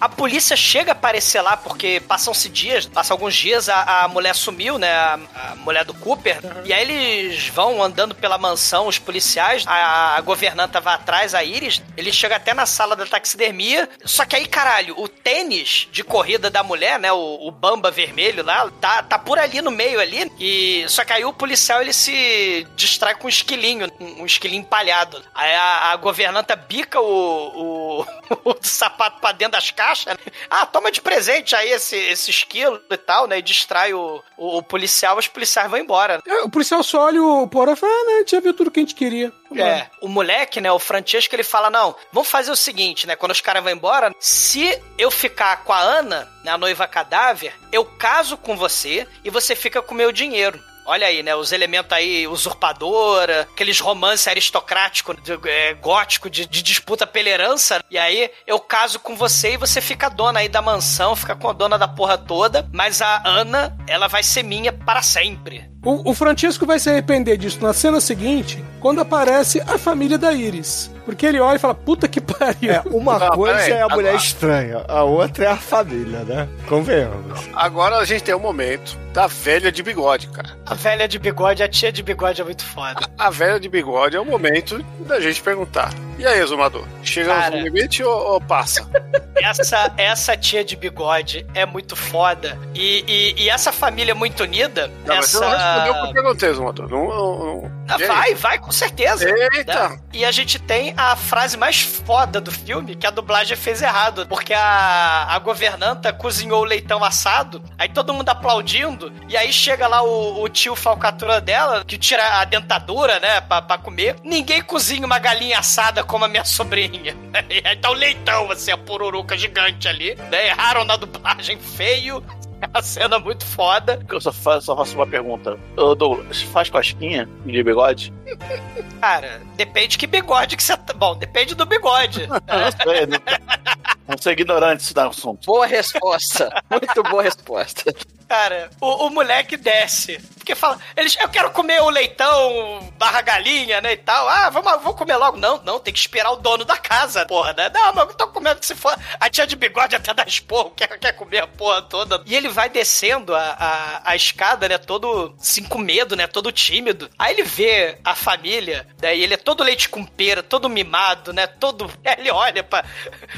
Speaker 4: A polícia chega a aparecer lá porque passam-se dias, passam alguns dias, a, a mulher sumiu, né? A, a mulher do Cooper. E aí eles vão andando pela mansão, os policiais, a, a governanta vai atrás, a Iris. Ele chega até na sala da taxidermia. Só que aí, caralho, o tênis de corrida da mulher, né? O, o bamba vermelho lá, tá, tá por ali no meio ali. E só que aí o policial ele se distrai com um esquilinho, um, um esquilinho empalhado. Aí a, a governanta bica o, o, o sapato pra dentro das caixas. né? Ah, toma de presente aí esse, esse esquilo e tal, né? E distrai o, o, o policial, os policiais vão embora.
Speaker 6: É, O policial só olha o Porã e fala, ah, né, a gente já viu tudo que a gente queria.
Speaker 4: É, o moleque, né, o Francesco, ele fala, não, vamos fazer o seguinte, né, quando os caras vão embora, se eu ficar com a Ana, né, a noiva cadáver, eu caso com você e você fica com o meu dinheiro. Olha aí, né? Os elementos aí, usurpadora, aqueles romances aristocráticos, de- é, gótico, de, de disputa pela herança. E aí eu caso com você e você fica dona aí da mansão, fica com a dona da porra toda. Mas a Ana, ela vai ser minha para sempre.
Speaker 6: O, o Francisco vai se arrepender disso na cena seguinte, quando aparece a família da Iris. Porque ele olha e fala, puta que pariu.
Speaker 8: É, uma
Speaker 5: Não,
Speaker 8: coisa é a mulher
Speaker 5: agora-
Speaker 8: estranha, a outra é a família, né? Convenhamos.
Speaker 5: Agora a gente tem o momento da velha de bigode, cara.
Speaker 4: A velha de bigode, a tia de bigode é muito foda.
Speaker 5: A velha de bigode é o momento da gente perguntar. E aí, exumador? Chegamos
Speaker 4: Cara.
Speaker 5: no limite ou, ou passa?
Speaker 4: Essa, essa tia de bigode é muito foda. E, e, e essa família muito unida.
Speaker 5: Não, mas você
Speaker 4: essa...
Speaker 5: não respondeu o que eu perguntei, exumador. Não, não, não.
Speaker 4: Ah, vai, vai, com certeza.
Speaker 5: Eita!
Speaker 4: Né? E a gente tem a frase mais foda do filme, que a dublagem fez errado. Porque a, a governanta cozinhou o leitão assado, aí todo mundo aplaudindo, e aí chega lá o, o tio falcatrua dela, que tira a dentadura, né, pra, pra comer. Ninguém cozinha uma galinha assada como a minha sobrinha. Aí tá o leitão, assim, a pururuca gigante ali. Né? Erraram na dublagem, feio. É uma cena muito foda.
Speaker 9: Eu só faço, só faço uma pergunta. Ô, Douglas, faz cosquinha de bigode?
Speaker 4: Cara, depende que bigode que você tá. Bom, depende do bigode.
Speaker 9: Eu sei, né? Vamos ser ignorantes no assunto.
Speaker 7: Boa resposta. Muito boa resposta.
Speaker 4: Cara, o, o moleque desce. Porque fala, eles, eu quero comer o leitão barra galinha, né, e tal. Ah, vamos, vamos comer logo. Não, não, tem que esperar o dono da casa, porra, né? Não, mas eu tô comendo que se for. A tia de bigode até dá esporro, quer, quer comer a porra toda. E ele vai descendo a, a, a escada, né, todo, assim, com medo, né, todo tímido. Aí ele vê a família, daí ele é todo leite com pera, todo mimado, né, todo... Ele olha pra,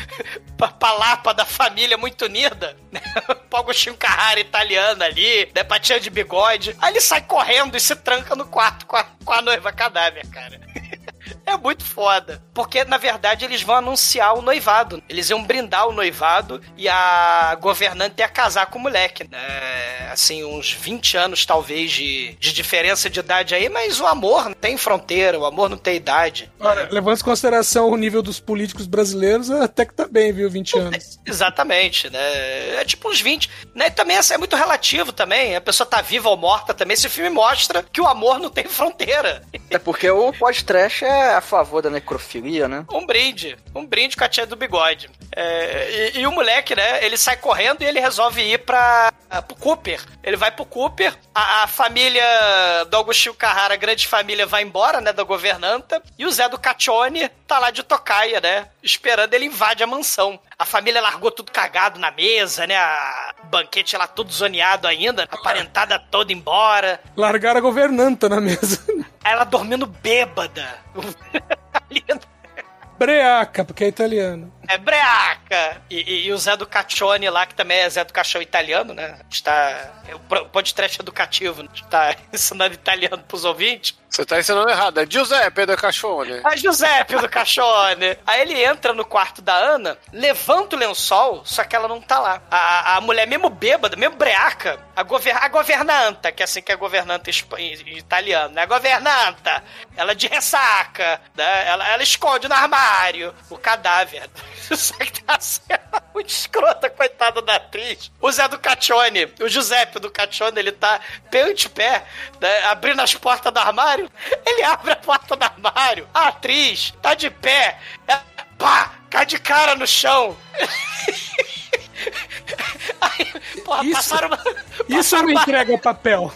Speaker 4: pra, pra lapa da família muito unida, né, pro Agostinho Carrara italiano ali, né, pra tia de bigode. Aí ele sai correndo e se tranca no quarto com a, com a noiva cadáver, cara. É muito foda. Porque, na verdade, eles vão anunciar o noivado. Eles iam brindar o noivado e a governante ia casar com o moleque. né? assim, uns 20 anos, talvez, de, de diferença de idade aí, mas o amor não tem fronteira, o amor não tem idade.
Speaker 6: Olha, levando em consideração o nível dos políticos brasileiros, até que tá bem, viu, 20 anos.
Speaker 4: Exatamente, né? É tipo uns 20. Né? E também assim, é muito relativo também. A pessoa tá viva ou morta também. Esse filme mostra que o amor não tem fronteira.
Speaker 7: É porque o podcast é a favor da necrofilia, né?
Speaker 4: Um brinde. Um brinde com a tia do bigode. É, e, e o moleque, né? Ele sai correndo e ele resolve ir pra, pro Cooper. Ele vai pro Cooper. A, a família do Agostinho Carrara, a grande família, vai embora, né? Da governanta. E o Zé do Caccione tá lá de tocaia, né? Esperando ele invade a mansão. A família largou tudo cagado na mesa, né? A o banquete lá todo zoneado ainda. A parentada toda embora.
Speaker 6: Largaram a governanta na mesa.
Speaker 4: Ela dormindo bêbada.
Speaker 6: Breaca, porque é italiano.
Speaker 4: É breaca! E, e- e o Zé do Caccione lá, que também é Zé do Caixão italiano, né? Está. É o podcast educativo, né? Está ensinando italiano pros ouvintes.
Speaker 5: Você tá ensinando errado. É Giuseppe da Cachone.
Speaker 4: A Giuseppe do Cachone. Aí ele entra no quarto da Ana, levanta o lençol, só que ela não tá lá. A, a mulher, mesmo bêbada, mesmo breaca, a, gover, a governanta, que é assim que é governanta em- em italiano, né? A governanta, ela de ressaca, né? Ela, ela esconde no armário o cadáver. Só que tá sendo muito escrota, coitada da atriz. O Zé do Caccione, o Giuseppe do Caccione, ele tá pé de pé, né, abrindo as portas do armário. Ele abre a porta do armário. A atriz tá de pé. Ela, pá, cai de cara no chão. Aí, porra,
Speaker 6: Isso-
Speaker 4: passaram uma,
Speaker 6: Isso não entrega papel.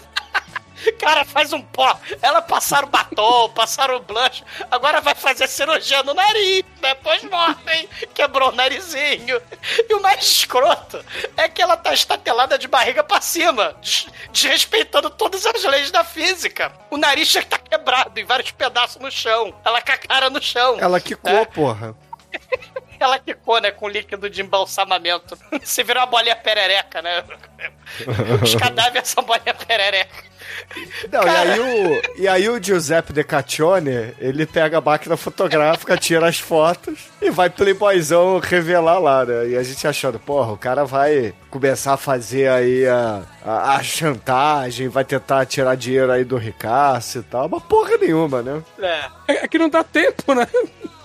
Speaker 4: Cara, faz um pó. Ela passaram batom, passaram blush. Agora vai fazer cirurgia no nariz. Depois morre, hein? Quebrou o narizinho. E o mais escroto é que ela tá estatelada de barriga pra cima, des- desrespeitando todas as leis da física. O nariz já tá quebrado em vários pedaços no chão. Ela com a cara no chão.
Speaker 8: Ela quicou,
Speaker 4: É.
Speaker 8: porra.
Speaker 4: Ela quicou, né, com líquido de embalsamamento. Você virou uma bolinha perereca, né? Os cadáveres são bolinha perereca.
Speaker 8: Não,
Speaker 4: Cara.
Speaker 8: e aí, o, e aí o Giuseppe De Caccione, ele pega a máquina fotográfica, tira as fotos e vai playboyzão revelar lá, né? E a gente achando, porra, o cara vai começar a fazer aí a, a, a chantagem, vai tentar tirar dinheiro aí do Ricasso e tal, mas porra nenhuma, né?
Speaker 4: É,
Speaker 6: é que não dá tempo, né?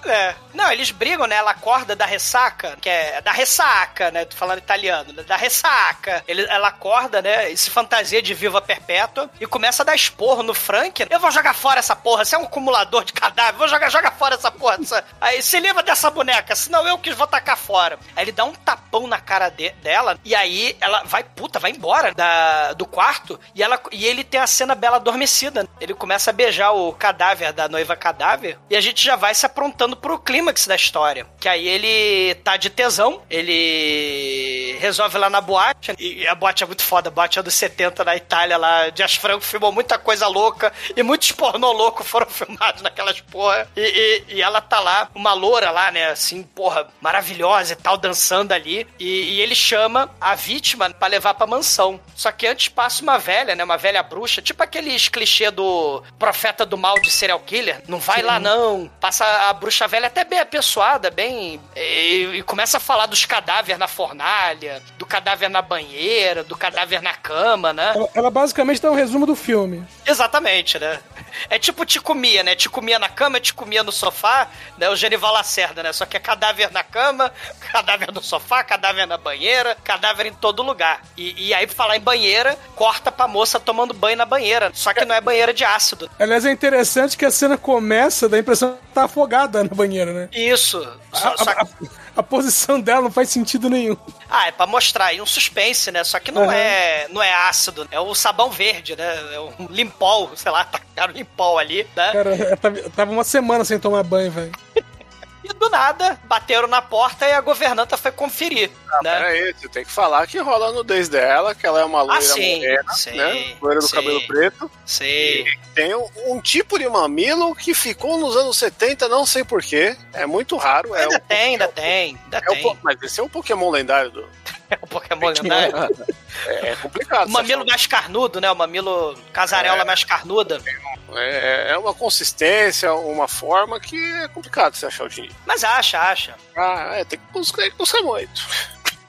Speaker 4: É. Não, eles brigam, né? Ela acorda da ressaca, que é da ressaca, né? Tô falando italiano, né? Da ressaca. Ele, ela acorda, né? E se fantasia de viva perpétua e começa a dar esporro no Frank. Eu vou jogar fora essa porra, você é um acumulador de cadáver, vou jogar, joga fora essa porra. Essa... Aí se livra dessa boneca, senão eu que vou tacar fora. Aí ele dá um tapão na cara de- dela e aí ela vai, puta, vai embora da, do quarto e, ela, e ele tem a cena bela adormecida. Ele começa a beijar o cadáver da noiva cadáver e a gente já vai se aprontando pro clímax da história. Que aí ele tá de tesão, ele resolve lá na boate, e a boate é muito foda, a boate é dos 70 na Itália lá, Dias Franco filmou muita coisa louca, e muitos pornô louco foram filmados naquelas porra, e, e- e ela tá lá, uma loura lá, né, assim, porra, maravilhosa e tal, dançando ali, e, e ele chama a vítima pra levar pra mansão. Só que antes passa uma velha, né, uma velha bruxa, tipo aqueles clichê do profeta do mal de serial killer, não vai lá não, passa a bruxa velha até bem apessoada, bem, e, e começa a falar dos cadáveres na fornalha, do cadáver na banheira, do cadáver na cama, né?
Speaker 6: Ela, ela basicamente dá um resumo do filme.
Speaker 4: Exatamente, né? É tipo te comia, né? Te comia na cama, te comia no sofá, né? O Genival Lacerda, né? Só que é cadáver na cama, cadáver no sofá, cadáver na banheira, cadáver em todo lugar. E, e aí, pra falar em banheira, corta pra moça tomando banho na banheira. Só que não é banheira de ácido.
Speaker 6: Aliás, é interessante que a cena começa, dá a impressão que tá afogada na banheira, né?
Speaker 4: Isso. Só-
Speaker 6: A,
Speaker 4: só-
Speaker 6: a- a posição dela não faz sentido nenhum.
Speaker 4: Ah, é pra mostrar aí um suspense, né? Só que não
Speaker 6: Uhum.
Speaker 4: é não é ácido, é o sabão verde, né? É um limpol, sei lá, tacaram limpol ali, né?
Speaker 6: Cara, eu tava, eu tava uma semana sem tomar banho, velho.
Speaker 4: E do nada, bateram na porta e a governanta foi conferir, né?
Speaker 5: Peraí, você tem que falar que rola a nudez dela, que ela é uma loira
Speaker 4: Ah, sim,
Speaker 5: morena,
Speaker 4: sim,
Speaker 5: né? Loira do
Speaker 4: sim.
Speaker 5: cabelo preto.
Speaker 4: Sim.
Speaker 5: Tem um, um tipo de mamilo que ficou nos anos 70, não sei porquê. É muito raro. É
Speaker 4: Ainda
Speaker 5: o,
Speaker 4: tem, ainda tem, ainda
Speaker 5: é
Speaker 4: tem.
Speaker 5: mas esse é um Pokémon lendário do.
Speaker 4: É o Pokémon lendário.
Speaker 5: É, é complicado.
Speaker 4: O mamilo mais carnudo, né? O mamilo casarela
Speaker 5: É.
Speaker 4: mais carnuda.
Speaker 5: É, é uma consistência, uma forma que é complicado você achar o dinheiro.
Speaker 4: Mas acha, acha.
Speaker 5: Ah, é, tem que buscar, tem que buscar muito.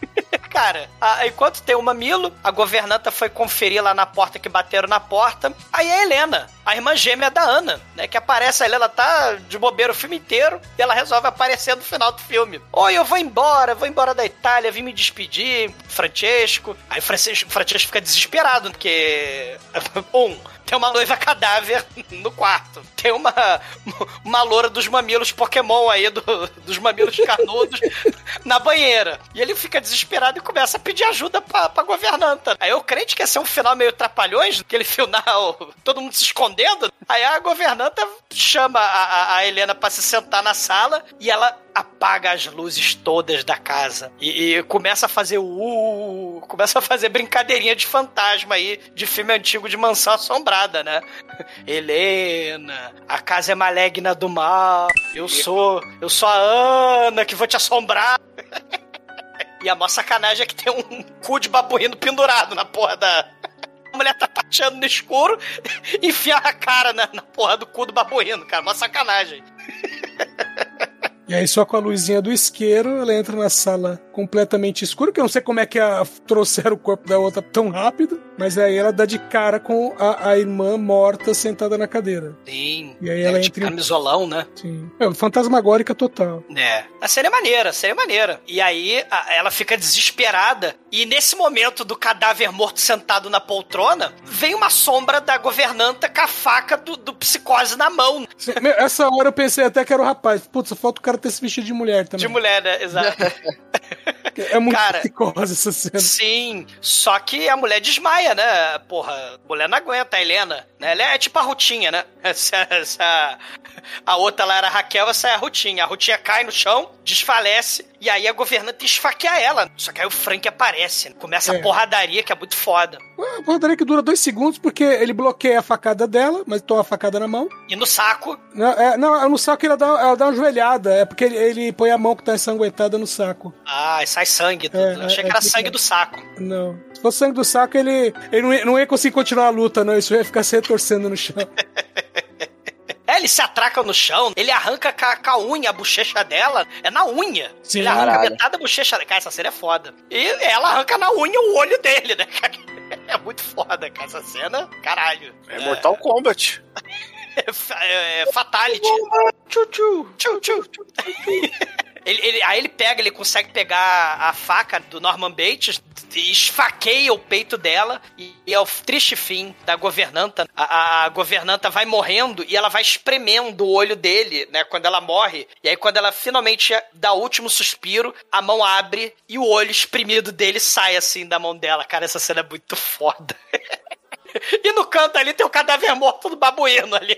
Speaker 4: Cara, a- enquanto tem o mamilo, a governanta foi conferir lá na porta que bateram na porta. Aí a Helena, a irmã gêmea da Ana, né? Que aparece ali, ela tá de bobeira o filme inteiro e ela resolve aparecer no final do filme. Oi, eu vou embora, vou embora da Itália, vim me despedir, Francesco. Aí Francesco, Francesco fica desesperado, porque. Um, tem uma noiva cadáver no quarto. Tem uma, uma loura dos mamilos Pokémon aí, do- dos mamilos carnudos, na banheira. E ele fica desesperado e começa a pedir ajuda pra, pra governanta. Aí eu crente que ia ser um final meio trapalhões, aquele final, todo mundo se escondendo. Aí a governanta chama a, a- Helena pra se sentar na sala e ela apaga as luzes todas da casa. E, e começa a fazer o. uh, começa a fazer brincadeirinha de fantasma aí, de filme antigo de mansão assombrada, né? Helena, a casa é maligna do mal. Eu sou. Eu sou a Ana que vou te assombrar. E a maior sacanagem é que tem um cu de babuíno pendurado na porra da. A mulher tá tateando no escuro, enfia a cara na, na porra do cu do babuíno, cara. Uma sacanagem.
Speaker 6: E aí, só com a luzinha do isqueiro, ela entra na sala completamente escura, que eu não sei como é que a, trouxeram o corpo da outra tão rápido, mas aí ela dá de cara com a, a irmã morta sentada na cadeira.
Speaker 4: Sim.
Speaker 6: E aí ela
Speaker 4: de
Speaker 6: entra
Speaker 4: camisolão, né?
Speaker 6: Sim. É, fantasmagórica total.
Speaker 4: É. A série é maneira, a série é maneira. E aí a- ela fica desesperada. E nesse momento do cadáver morto sentado na poltrona, vem uma sombra da governanta com a faca do, do psicose na mão.
Speaker 6: Essa hora eu pensei até que era o rapaz. Putz, falta o cara ter se vestido de mulher também.
Speaker 4: De mulher, né? Exato.
Speaker 6: É muito
Speaker 4: Cara,
Speaker 6: psicose essa cena.
Speaker 4: Sim, só que a mulher desmaia, né? Porra, a mulher não aguenta, a Helena, né? Ela é tipo a Rutinha, né? Essa, essa- a outra lá era a Raquel, essa é a Rutinha. A Rutinha cai no chão, desfalece, e aí a governanta esfaqueia ela. Só que aí o Frank aparece, né? começa
Speaker 6: É.
Speaker 4: a porradaria, que é muito foda.
Speaker 6: Uma porradaria que dura dois segundos, porque ele bloqueia a facada dela, mas toma a facada na mão.
Speaker 4: E no saco,
Speaker 6: Não, é, não, no saco ela dá, ela dá uma joelhada, é porque ele, ele põe a mão que tá ensanguentada no saco.
Speaker 4: ah, sai sangue.
Speaker 6: É,
Speaker 4: achei
Speaker 6: é,
Speaker 4: que era
Speaker 6: é,
Speaker 4: sangue
Speaker 6: é.
Speaker 4: do saco.
Speaker 6: Não. Se fosse sangue do saco, ele, ele não, ia, não ia conseguir continuar a luta, não. Isso ia ficar se retorcendo no chão.
Speaker 4: É, ele se atraca no chão, ele arranca com a, com a unha a bochecha dela. É na unha.
Speaker 6: Sim.
Speaker 4: ele arranca
Speaker 7: Caralho.
Speaker 4: metade da bochecha dela. Cara, essa cena é foda. E ela arranca na unha o olho dele, né, cara? É muito foda, cara. Essa cena, caralho.
Speaker 5: É Mortal Kombat.
Speaker 4: É, é, é Fatality. Tchu, tchu, tchu, tchu, tchu. Ele, ele- aí ele pega, ele consegue pegar a faca do Norman Bates esfaqueia o peito dela e, e é o triste fim da governanta. A, a governanta vai morrendo e ela vai espremendo o olho dele, né, quando ela morre. E aí quando ela finalmente dá o último suspiro, a mão abre e o olho espremido dele sai assim da mão dela. Cara, essa cena é muito foda. E no canto ali tem o cadáver morto do babuíno ali.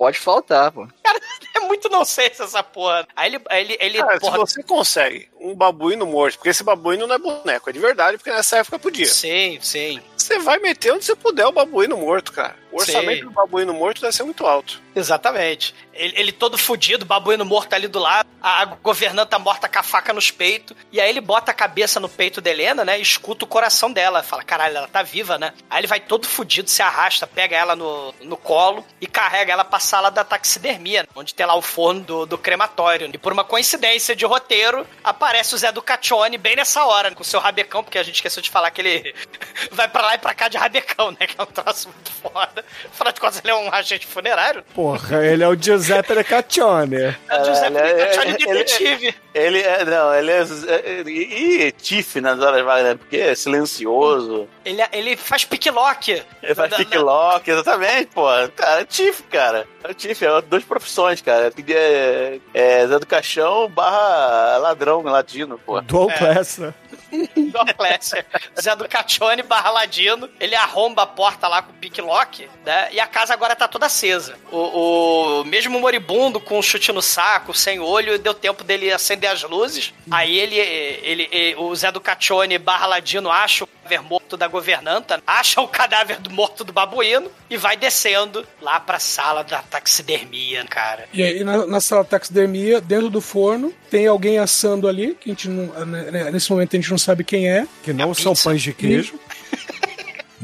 Speaker 7: Pode faltar, pô.
Speaker 4: Cara, é muito nonsense essa porra. Aí ele, aí ele, ele
Speaker 5: Cara, se
Speaker 4: porra,
Speaker 5: você consegue um babuíno morto, porque esse babuíno não é boneco, é de verdade, porque nessa época podia.
Speaker 4: Sim, sim.
Speaker 5: Você vai meter onde você puder o babuíno morto, cara. O orçamento
Speaker 4: Sim.
Speaker 5: do babuíno morto deve ser muito alto.
Speaker 4: Exatamente. Ele, ele todo fudido, babuíno morto ali do lado, a, governanta morta com a faca nos peitos, e aí ele bota a cabeça no peito da Helena, né, e escuta o coração dela, fala, caralho, ela tá viva, né? Aí ele vai todo fudido, se arrasta, pega ela no, no colo e carrega ela pra sala da taxidermia, onde tem lá o forno do, do crematório. E por uma coincidência de roteiro, aparece o Zé do Caccione bem nessa hora, com o seu rabecão, porque a gente esqueceu de falar que ele vai pra lá e pra cá de rabecão, né, que é um troço muito foda. Afinal de contas, ele é um agente funerário.
Speaker 8: Porra, ele é o Giuseppe Caccione.
Speaker 4: É o Giuseppe
Speaker 9: ele é-
Speaker 4: Caccione
Speaker 9: ele-
Speaker 4: detetive.
Speaker 9: Ele é, não, ele é. é- E, e Tiff nas horas vagas, né? Porque é silencioso.
Speaker 4: Ele, ele faz picklock.
Speaker 9: Ele faz picklock, exatamente, pô. Cara, é Tiff, cara. É Tiff, é duas profissões, cara. É, é Zé do Caixão barra ladrão latino, pô.
Speaker 8: Dual
Speaker 4: É.
Speaker 8: Class, né?
Speaker 4: do Clécio. Zé do Caccione barra Ladino. Ele arromba a porta lá com o picklock, né? E a casa agora tá toda acesa. O, o mesmo moribundo com um chute no saco, sem olho, deu tempo dele acender as luzes. Aí ele, ele, ele- o Zé do Caccione barra Ladino acha o cadáver morto da governanta, acha o cadáver do morto do babuíno e vai descendo lá pra sala da taxidermia, cara.
Speaker 6: E aí, na, na sala de taxidermia, dentro do forno, tem alguém assando ali, que a gente não, né, nesse momento a gente não sabe quem é.
Speaker 8: Que não são
Speaker 4: pizza.
Speaker 8: pães de queijo.
Speaker 6: E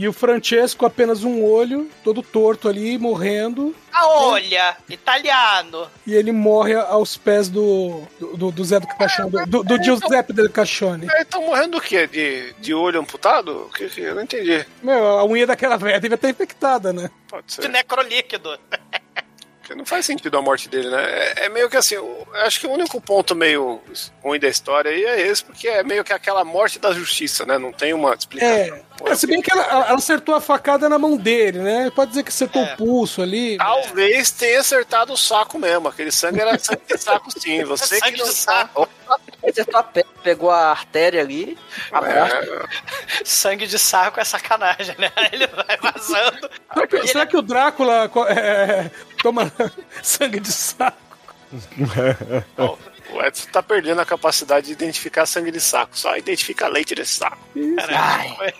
Speaker 6: o Francesco, apenas um olho, todo torto ali, morrendo.
Speaker 4: Ah, olha, italiano.
Speaker 6: E ele morre aos pés do, do, do- do Zé do Cachone, do, do, do Giuseppe del Cachone.
Speaker 5: Aí estão morrendo do quê? De, de olho amputado? O que, que- eu não entendi.
Speaker 6: Meu, a unha daquela velha devia estar infectada, né?
Speaker 5: Pode
Speaker 4: De
Speaker 5: ser.
Speaker 4: necrolíquido.
Speaker 5: Porque não faz sentido a morte dele, né? É, é meio que assim, eu acho que o único ponto meio ruim da história aí é esse, porque é meio que aquela morte da justiça, né? Não tem uma explicação.
Speaker 6: É. É, se bem que ela, ela acertou a facada na mão dele, né? Pode dizer que acertou o pulso ali.
Speaker 5: Talvez tenha acertado o saco mesmo. Aquele sangue era sangue de saco, sim. Você que não
Speaker 4: saco.
Speaker 7: Acertou a pele, pegou a artéria ali, a.
Speaker 5: É,
Speaker 4: Sangue de saco é sacanagem, né? Ele vai vazando.
Speaker 6: Será que, será que o Drácula é, toma sangue de saco?
Speaker 5: ó, o Edson tá perdendo a capacidade de identificar sangue de saco. Só identifica leite desse saco.
Speaker 4: Ai.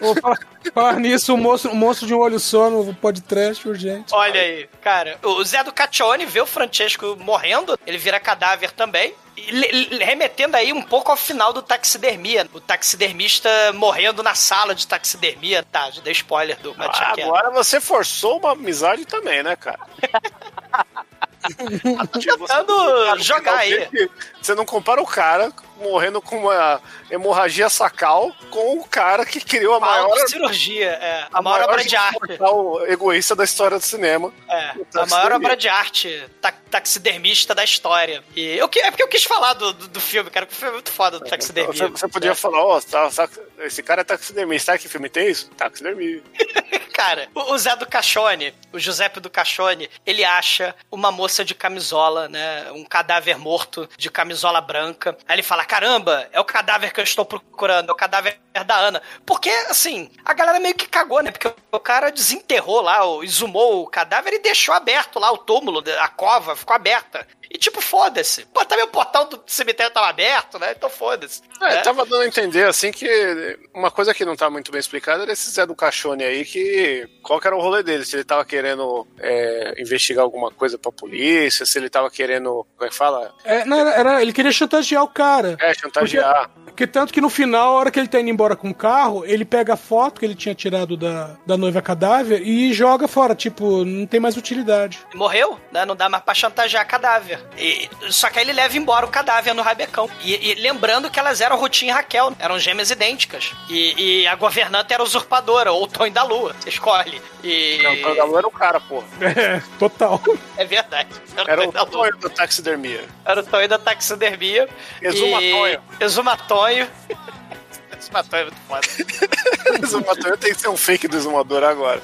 Speaker 6: Vou falar, falar nisso, o monstro, o monstro de um olho só no podcast urgente.
Speaker 4: Olha aí, cara. O Zé do Caccione vê o Francesco morrendo, ele vira cadáver também. e remetendo aí um pouco ao final do taxidermia. O taxidermista morrendo na sala de taxidermia. Tá, já dei spoiler do
Speaker 5: Ah, agora você forçou uma amizade também, né, cara?
Speaker 4: Tentando jogar aí.
Speaker 5: Você não compara o cara morrendo com uma hemorragia sacal com o cara que criou a maior
Speaker 4: cirurgia, é. A maior obra de arte.
Speaker 5: mortal egoísta da história do cinema.
Speaker 4: É, a
Speaker 5: taxidermia.
Speaker 4: maior obra de arte ta- taxidermista da história. E eu, que- é porque eu quis falar do, do, do filme, cara, que o filme é muito foda do taxidermia.
Speaker 5: Você, você podia falar, ó, tá- esse cara é taxidermista. Sabe que filme tem isso? Taxidermia.
Speaker 4: Cara, o o Zé do Cachone, o Giuseppe do Cachone, ele acha uma moça de camisola, né? Um cadáver morto de camisola branca. Aí ele fala: fala: caramba, é o cadáver que eu estou procurando, é o cadáver da Ana. Porque, assim, a galera meio que cagou, né? Porque o cara desenterrou lá, exumou o cadáver e deixou aberto lá o túmulo, a cova ficou aberta. E tipo, foda-se. Pô, também o portal do cemitério tava aberto, né? Então foda-se.
Speaker 5: É,
Speaker 4: né?
Speaker 5: tava dando a entender, assim, que uma coisa que não tá muito bem explicada era esse Zé do Cachone aí, que qual que era o rolê dele, se ele tava querendo é, investigar alguma coisa pra polícia, se ele tava querendo, como é que fala?
Speaker 6: É, não, era, era- ele queria chantagear o cara.
Speaker 5: É, chantagear.
Speaker 6: Porque tanto que no final, a hora que ele tá indo embora com o carro, ele pega a foto que ele tinha tirado da, da noiva cadáver e joga fora. Tipo, não tem mais utilidade.
Speaker 4: Morreu, né? Não dá mais pra chantagear cadáver. E- só que aí ele leva embora o cadáver no rabecão. E, e lembrando que elas eram Rutinha e Raquel, eram gêmeas idênticas. E, e a governanta era usurpadora, ou o Tonho da Lua. Você escolhe. E...
Speaker 5: Não, o Tonho da Lua era o cara, porra.
Speaker 6: É, total.
Speaker 4: É verdade.
Speaker 5: Era
Speaker 4: Tonho
Speaker 5: o
Speaker 4: da Lua.
Speaker 5: Tonho da taxidermia.
Speaker 4: Era o Tonho da taxidermia.
Speaker 5: Exuma
Speaker 4: E-
Speaker 5: Tonho.
Speaker 4: Exuma Tonho. Exuma Tonho é muito foda.
Speaker 5: Tem que ser um fake do exumador agora.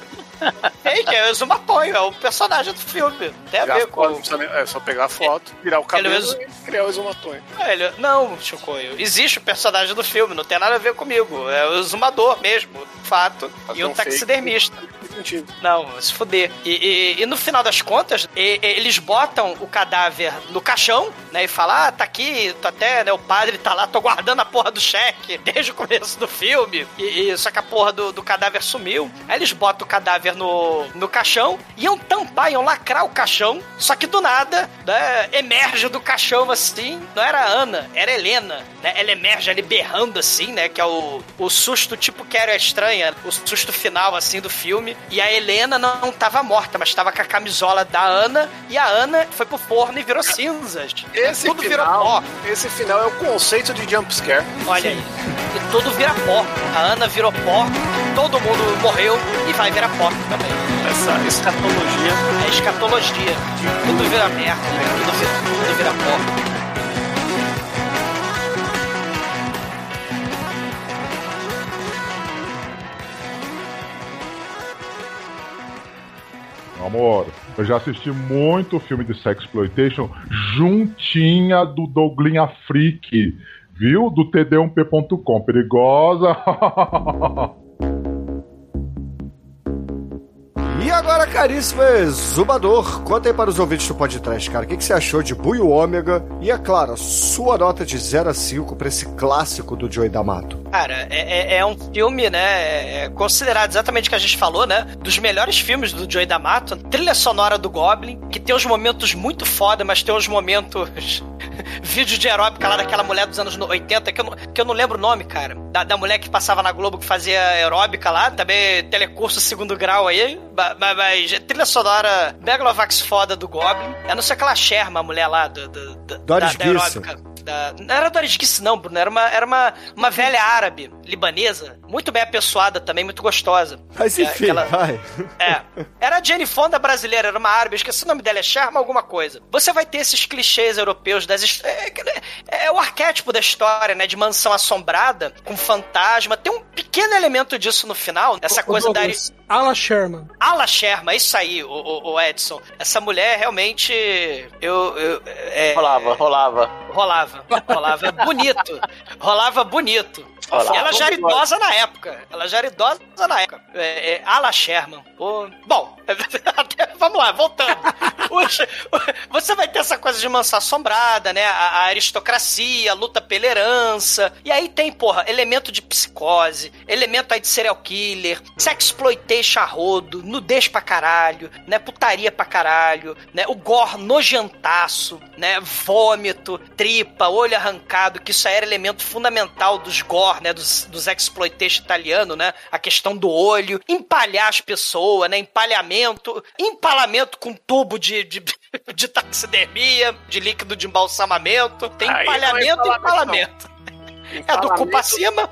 Speaker 4: Que é o Exuma Tonho, é o personagem do filme. Tem a ver com...
Speaker 5: é só pegar a foto, virar o cabelo
Speaker 4: Ele usa-
Speaker 5: e criar o exumatonho.
Speaker 4: É, ele- Não, Chicoio. Existe o personagem do filme, não tem nada a ver comigo. É o exumador mesmo, fato.
Speaker 5: Fazer
Speaker 4: e um
Speaker 5: um fake.
Speaker 4: taxidermista.
Speaker 5: Sentido.
Speaker 4: Não, se fuder. E, e- e no final das contas, e- eles botam o cadáver no caixão, né? E falam, ah, tá aqui, tô até, né? O padre tá lá, tô guardando a porra do cheque desde o começo do filme. E, e- só que a porra do, do cadáver sumiu. Aí eles botam o cadáver no, no caixão, iam tampar, iam lacrar o caixão, só que do nada, né? Emerge do caixão assim. Não era a Ana, era a Helena, né? Ela emerge ali berrando assim, né? Que é o, o susto tipo que era estranha, o susto final assim do filme. E a Helena não tava morta, mas tava com a camisola da Ana. E a Ana foi pro forno e virou cinzas.
Speaker 5: Esse
Speaker 4: tudo virou
Speaker 5: final,
Speaker 4: pó.
Speaker 5: esse final é o conceito de jump scare.
Speaker 4: Olha aí. E tudo vira pó. A Ana virou pó, todo mundo morreu e vai virar pó também.
Speaker 5: Essa escatologia.
Speaker 4: É escatologia. Tudo vira merda, né? tudo, vira, tudo vira
Speaker 3: amor, eu já assisti muito filme de sexploitation juntinha do Douglinha Freak, viu? Do td1p.com. Perigosa.
Speaker 8: Agora, caríssimo exumador, conta aí para os ouvintes do podcast, cara, o que, que você achou de Buio Ômega? E, é claro, sua nota de 0 a 5 para esse clássico do Joey D'Amato.
Speaker 4: Cara, é, é- é um filme, né? é considerado exatamente o que a gente falou, né? Dos melhores filmes do Joey D'Amato. Trilha sonora do Goblin, que tem uns momentos muito foda, mas tem uns momentos. Vídeo de aeróbica lá daquela mulher dos anos 80, que eu não, que eu não lembro o nome, cara. Da, da mulher que passava na Globo que fazia aeróbica lá, também telecurso segundo grau aí. Mas, mas trilha sonora Megalovax foda do Goblin. Eu não sei aquela Sherma, a mulher lá do, do, do-
Speaker 8: Doris
Speaker 4: da, da. Da- Não era Doris Guisse, não, Bruno. Era uma, era uma, uma velha árabe, libanesa, muito bem apessoada também, muito gostosa.
Speaker 8: Mas
Speaker 4: É,
Speaker 8: enfim,
Speaker 4: aquela-
Speaker 8: vai.
Speaker 4: É. Era a Jane Fonda brasileira, era uma árabe, eu esqueci o nome dela, é Sharma alguma coisa. Você vai ter esses clichês europeus das hist- é, é, é o arquétipo da história, né? De mansão assombrada, com fantasma. Tem um pequeno elemento disso no final, essa
Speaker 6: Ô,
Speaker 4: coisa da.
Speaker 6: Ala Sherman.
Speaker 4: Ala Sherma, isso aí, o, o- o Edson. Essa mulher realmente. Eu. eu é,
Speaker 9: Rolava, rolava.
Speaker 4: Rolava. Rolava bonito. Rolava bonito.
Speaker 9: Rolava.
Speaker 4: Ela já era idosa na época. Ela já era idosa na época. É, é, Ala Sherman. Pô, bom, até- vamos lá, voltando. Você vai ter essa coisa de mansão assombrada, né? A, a aristocracia, a luta pela herança. E aí tem, porra, elemento de psicose, elemento aí de serial killer, sexploitation a rodo, nudez pra caralho, né? Putaria pra caralho, né? O gore nojentaço, né? Vômito, tripa, olho arrancado, que isso aí era elemento fundamental dos gore, né? Dos, dos exploitation italiano, né? A questão do olho, empalhar as pessoas, né? Empalhamento, empalamento com tubo de, de, de taxidermia, de líquido de embalsamamento. Tem empalhamento e
Speaker 5: empalamento.
Speaker 4: É do cu pra cima,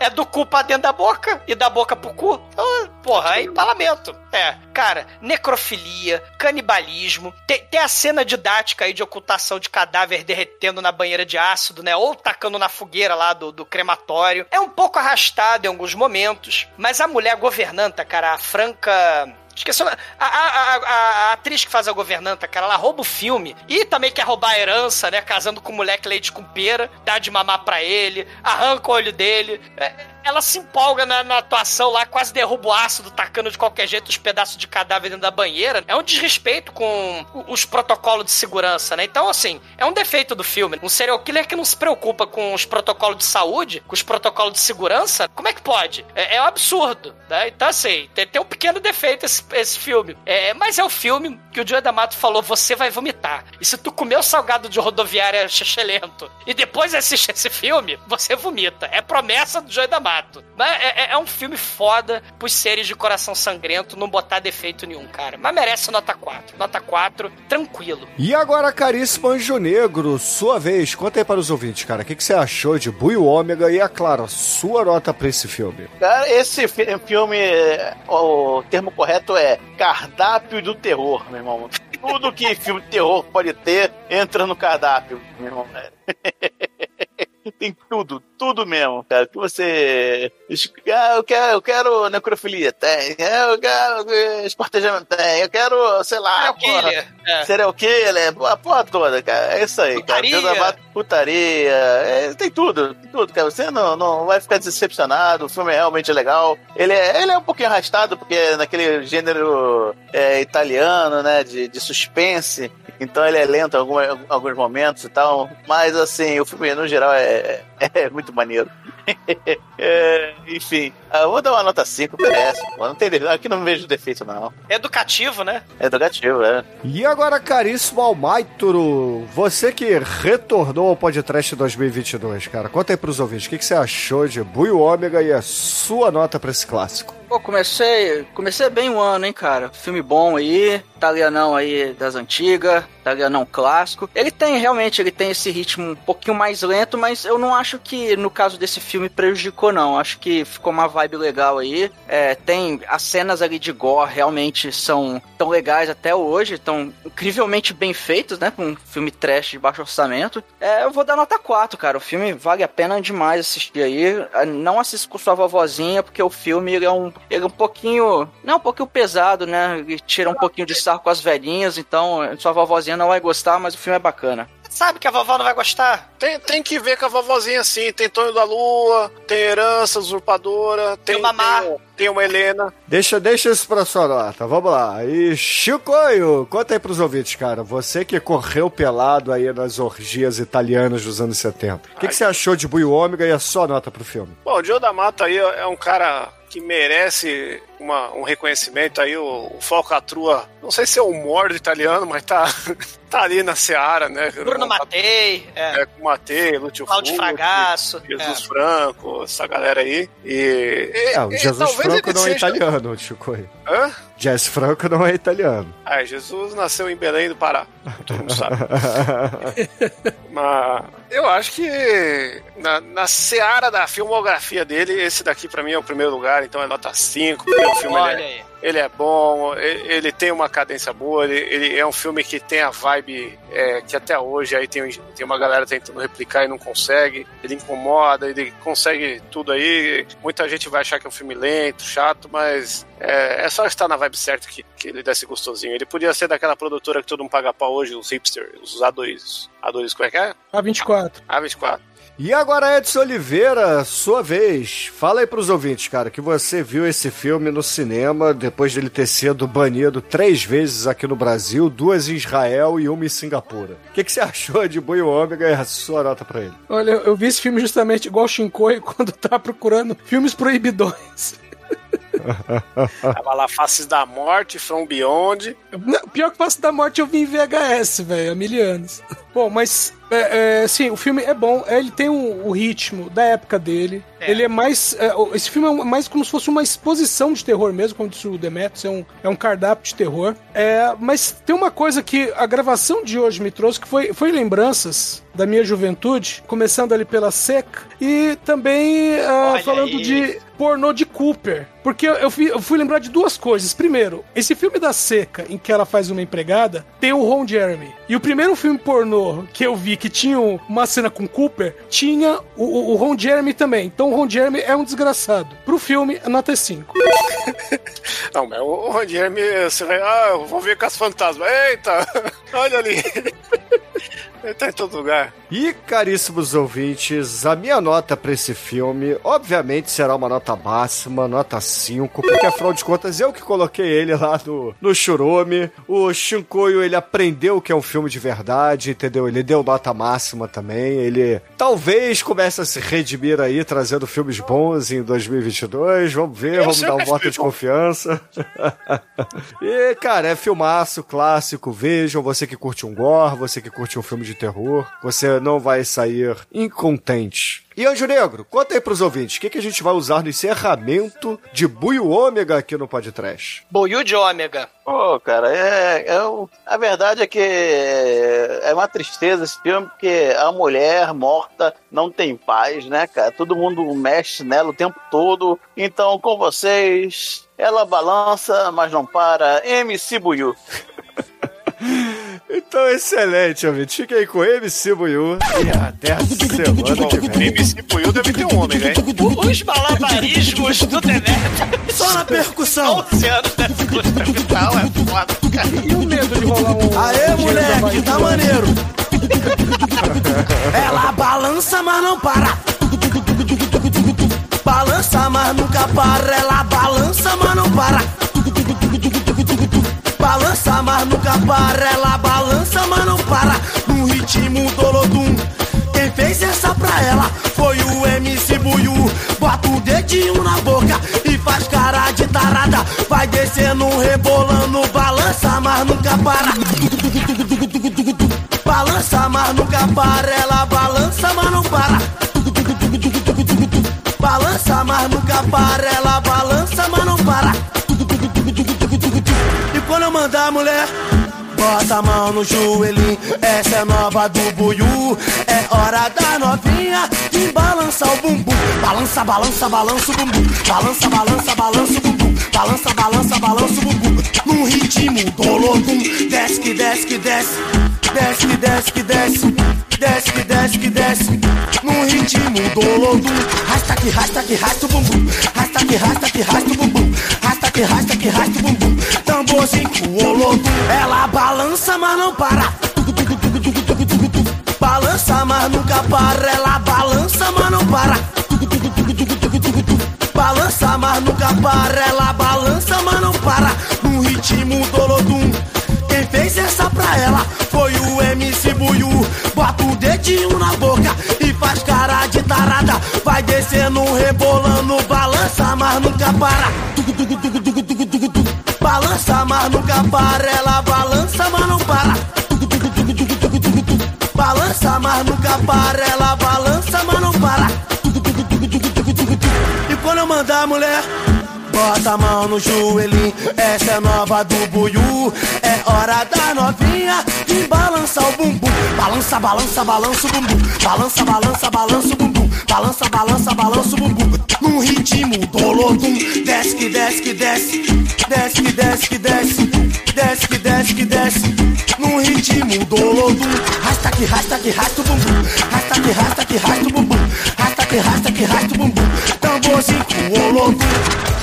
Speaker 4: é do cu pra dentro da boca e da boca pro cu. Então, porra, é empalamento. É, cara, necrofilia, canibalismo. Tem, tem a cena didática aí de ocultação de cadáver derretendo na banheira de ácido, né? Ou tacando na fogueira lá do, do crematório. É um pouco arrastado em alguns momentos, mas a mulher governanta, cara, a Franca. Esqueci. A, a, a, a, atriz que faz a governanta, cara, ela rouba o filme e também quer roubar a herança, né? Casando com o moleque leite com pera, dá de mamar pra ele, arranca o olho dele. É, ela se empolga na, na, atuação lá, quase derruba o ácido, tacando de qualquer jeito os pedaços de cadáver dentro da banheira. É um desrespeito com os protocolos de segurança, né? Então, assim, é um defeito do filme. Um serial killer que não se preocupa com os protocolos de saúde, com os protocolos de segurança, como é que pode? É, é um absurdo, né? Então, assim, tem, tem um pequeno defeito esse, esse filme. É, mas é o filme que o Joe D'Amato falou, você vai vomitar. E se tu comer o salgado de rodoviária lento e depois assistir esse filme, você vomita. É promessa do Joe D'Amato. Mas é, é, é, um filme foda pros seres de coração sangrento não botar defeito nenhum, cara. Mas merece nota 4. Nota 4, tranquilo.
Speaker 8: E agora, caríssimo Anjo Negro, sua vez, conta aí para os ouvintes, cara. O que, que você achou de Bui Ômega e, é claro, sua nota pra esse filme?
Speaker 9: Cara, esse filme, o termo correto é cardápio do terror, meu irmão. Tudo que filme de terror pode ter entra no cardápio, meu irmão. Tem tudo, tudo mesmo, cara. Que você. Ah, eu quero, eu quero necrofilia, tem. Eu quero espartejamento, tem. Eu quero, sei lá. Serial killer. É. Serial killer, a porra toda, cara. É isso aí, putaria. cara. Putaria. É, tem tudo, tem tudo, cara. Você não, não vai ficar decepcionado. O filme é realmente legal. Ele é, ele é um pouquinho arrastado, porque é naquele gênero é, italiano, né? De, de suspense. Então ele é lento em alguns, momentos e tal. Mas assim, o filme no geral é, é muito maneiro. é, enfim, eu ah, vou dar uma nota 5, merece. Não tem aqui não vejo defeito, não.
Speaker 4: Educativo, né?
Speaker 8: Educativo, é. E agora, caríssimo Almaituro, você que retornou ao podcast 2022, cara, conta aí pros ouvintes, o que, que você achou de Bui Ômega e a sua nota pra esse clássico?
Speaker 7: Pô, comecei, comecei bem o ano, hein, cara. Filme bom aí, italianão aí das antigas, italianão clássico. Ele tem, realmente, ele tem esse ritmo um pouquinho mais lento, mas eu não acho que no caso desse filme prejudicou, não. Acho que ficou uma vibe legal aí. É, tem as cenas ali de gore realmente são tão legais até hoje, estão incrivelmente bem feitos, né? Com um filme trash de baixo orçamento. É, eu vou dar nota 4, cara. O filme vale a pena demais assistir aí. Não assista com sua vovozinha, porque o filme ele é um ele é um pouquinho. Não, um pouquinho pesado, né? Ele tira um pouquinho de sarro com as velhinhas, então sua vovozinha não vai gostar, mas o filme é bacana
Speaker 4: sabe que a vovó não vai gostar.
Speaker 5: Tem, tem que ver com a vovozinha assim. Tem Tonho da Lua, tem Herança Usurpadora, tem,
Speaker 4: tem Mamá.
Speaker 5: Tem, tem uma Helena.
Speaker 8: Deixa, deixa isso pra sua nota. Vamos lá. E Chicoio, conta aí pros ouvintes, cara. Você que correu pelado aí nas orgias italianas dos anos 70. O que, que, você achou de Bui Ômega e a sua nota pro filme?
Speaker 5: Bom, o Joe da Mata aí é um cara que merece uma, um reconhecimento aí, o, o Falcatrua, não sei se é o humor do italiano, mas tá, tá ali na seara, né?
Speaker 4: Bruno Matei,
Speaker 5: é. é com Matei, Lúcio
Speaker 4: Cláudio Fragasso.
Speaker 5: Jesus é. Franco, essa galera aí. E, e,
Speaker 8: é, o Jesus Franco não é seja... italiano, Chico.
Speaker 5: Hã?
Speaker 8: Jess Franco não é italiano.
Speaker 5: Ah, Jesus nasceu em Belém do Pará. Todo mundo sabe. Mas eu acho que na, na seara da filmografia dele, esse daqui para mim é o primeiro lugar, então é nota 5. O filme Olha é, aí ele é bom, ele tem uma cadência boa, ele, ele é um filme que tem a vibe é, que até hoje aí tem, tem uma galera tentando replicar e não consegue. Ele incomoda, ele consegue tudo aí. Muita gente vai achar que é um filme lento, chato, mas é, é só estar na vibe certa que, que ele desce gostosinho. Ele podia ser daquela produtora que todo mundo paga pau hoje, os hipsters, os A2. A2, como é que é?
Speaker 6: A24.
Speaker 5: A24.
Speaker 8: E agora, Edson Oliveira, sua vez. Fala aí pros ouvintes, cara, que você viu esse filme no cinema depois dele ter sido banido três vezes aqui no Brasil, duas em Israel e uma em Singapura. O que, que você achou de Boi Ômega e a sua nota pra ele?
Speaker 6: Olha, eu vi esse filme justamente igual o Shinkoi quando tá procurando filmes proibidões.
Speaker 5: Tava lá Faces da Morte, From Beyond.
Speaker 6: Não, pior que Faces da Morte eu vi em VHS, velho, há mil anos. Bom, mas é, é, sim, o filme é bom. Ele tem o, o ritmo da época dele. É. Ele é mais. É, esse filme é mais como se fosse uma exposição de terror mesmo, como disse o Demetrius. É um, é um cardápio de terror. É, mas tem uma coisa que a gravação de hoje me trouxe, que foi, foi lembranças da minha juventude, começando ali pela Seca, e também uh, falando aí. de pornô de Cooper. Porque eu fui, eu fui, lembrar de duas coisas. Primeiro, esse filme da Seca, em que ela faz uma empregada, tem o Ron Jeremy. E o primeiro filme pornô que eu vi que tinha uma cena com Cooper, tinha o, o, Ron Jeremy também. Então o Ron Jeremy é um desgraçado. Pro filme, nota 5.
Speaker 5: Não, mas o Ranier me. você vai- Ah, eu vou ver com as fantasmas. Eita! Olha ali! Ele tá em todo lugar.
Speaker 8: E, caríssimos ouvintes, a minha nota pra esse filme, obviamente, será uma nota máxima, nota 5, porque afinal de contas eu que coloquei ele lá no, no Churume. O Shinkoio, ele aprendeu que é um filme de verdade, entendeu? Ele deu nota máxima também. Ele talvez comece a se redimir aí, trazendo filmes bons em 2022. Vamos ver,
Speaker 5: Eu
Speaker 8: vamos dar um voto de confiança. e, cara, é filmaço, clássico. Vejam, você que curte um gore, você que curte um filme de terror, você não vai sair incontente. E Anjo Negro, conta aí pros ouvintes, o que, que a gente vai usar no encerramento de Buio Ômega aqui no Podcast?
Speaker 4: Boiú de ômega.
Speaker 9: Pô, cara, é, é um- a verdade é que é uma tristeza esse filme, porque a mulher morta não tem paz, né, cara? Todo mundo mexe nela o tempo todo. Então, com vocês, ela balança, mas não para. MC Buiu.
Speaker 8: Então, excelente, ouvinte. Fique aí com MC Buiu e até a semana que vem.
Speaker 5: MC Puyo deve ter um homem, né?
Speaker 4: Os malabarismos do Demeter.
Speaker 12: Só na percussão.
Speaker 4: 11 anos dessa ilustra vital é foda, cara.
Speaker 6: E o medo de rolar um.
Speaker 12: Aê, moleque, tá maneiro. Ela balança, mas não para. Balança, mas nunca para. Ela balança, mas não para. Balança, mas nunca para. Ela balança, mas não para. No ritmo dolodum. Quem fez essa pra ela foi o MC Buiu. Bota o dedinho na boca e faz cara de tarada. Vai descendo, rebolando, balança, mas nunca para. Balança, mas nunca para. Ela balança, mas não para. Balança, mas nunca para. Ela balança, mas não para. Mulher, bota a mão no joelhinho. Essa é nova do Buiu. É hora da novinha de balançar o bumbum. Balança, balança, balança o bumbum. Balança, balança, balança o bumbum. Balança, balança, balança o bumbum. No ritmo dolodum. Desce que desce que desce. Desce que desce que desce. Desce que desce que desce. No ritmo dolodum. Rasta que rasta que rasta o bumbum. Rasta que rasta que rasta o bumbum. Rasta que rasta que rasta o bumbum. Tamborzinho com olodum. Ela balança, mas não para. Balança, mas nunca para. Ela balança, mas não para. Balança, mas nunca para. Ela balança, mas não para. No ritmo dolodum. Quem fez essa pra ela foi o MC Buiu. Bota o dedinho na boca e faz cara de tarada. Vai descendo, rebolando, balança, mas nunca para. Balança, mas nunca para. Ela balança, mas não para. Balança, mas nunca para. Ela balança, mas não para. E quando eu mandar a mulher, bota a mão no joelhinho. Essa é nova do Buiu. É hora da novinha de balançar o bumbum. Balança, balança, balança o bumbum. Balança, balança, balança o bumbum. Balança, balança, balança o bumbum. No ritmo dolodum. Desce que desce que desce. Desce que desce que desce. Desce que desce que desce. No ritmo dolodum. Rasta que rasta que rasta o bumbum. Rasta que rasta que rasta o bumbum. Rasta que rasta que rasta o bumbum. Tamborzinho olodum.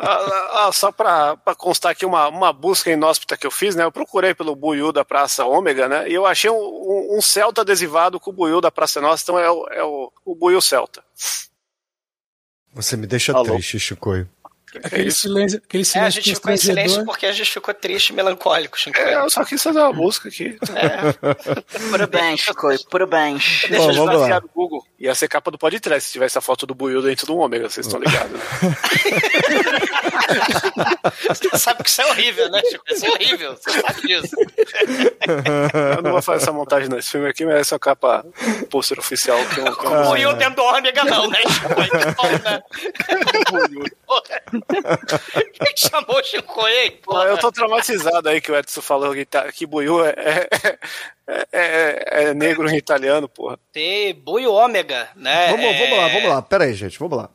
Speaker 5: Ah, ah, só pra, pra constar aqui uma, uma busca inóspita que eu fiz, né? Eu procurei pelo Buiu da Praça Ômega, né? E eu achei um, um, um Celta adesivado com o Buiu da Praça Nossa, então é o, é o, o Buiu Celta.
Speaker 8: Você me deixa
Speaker 5: Alô?
Speaker 8: triste, Chicoio.
Speaker 6: Aquele silêncio, aquele
Speaker 4: É, a
Speaker 6: silêncio
Speaker 4: gente ficou em silêncio porque a gente ficou triste e melancólico, Chico.
Speaker 5: É, eu só quis fazer uma busca aqui.
Speaker 7: Parabéns, Chico, parabéns.
Speaker 5: Deixa
Speaker 8: Bom,
Speaker 5: eu
Speaker 8: lá.
Speaker 5: no Google. Ia ser capa do podcast se tivesse a foto do Buiu dentro do Ômega, vocês estão ligados. né?
Speaker 4: Você sabe que isso é horrível, né, Chico? Isso é horrível, você sabe disso.
Speaker 5: Eu não vou fazer essa montagem não. Esse filme aqui merece uma capa pôster oficial. Que eu, que eu...
Speaker 4: Dentro do ômega não, né, Chico? Então, né? Quem chamou o Chico aí?
Speaker 5: Pô, eu tô traumatizado aí que o Edson falou que, tá, que Buiu é, é, é, é- é negro em italiano, porra.
Speaker 4: Tem boi ômega, né?
Speaker 8: Vamos,
Speaker 4: É,
Speaker 8: vamos lá, vamos lá. Pera aí, gente, vamos lá.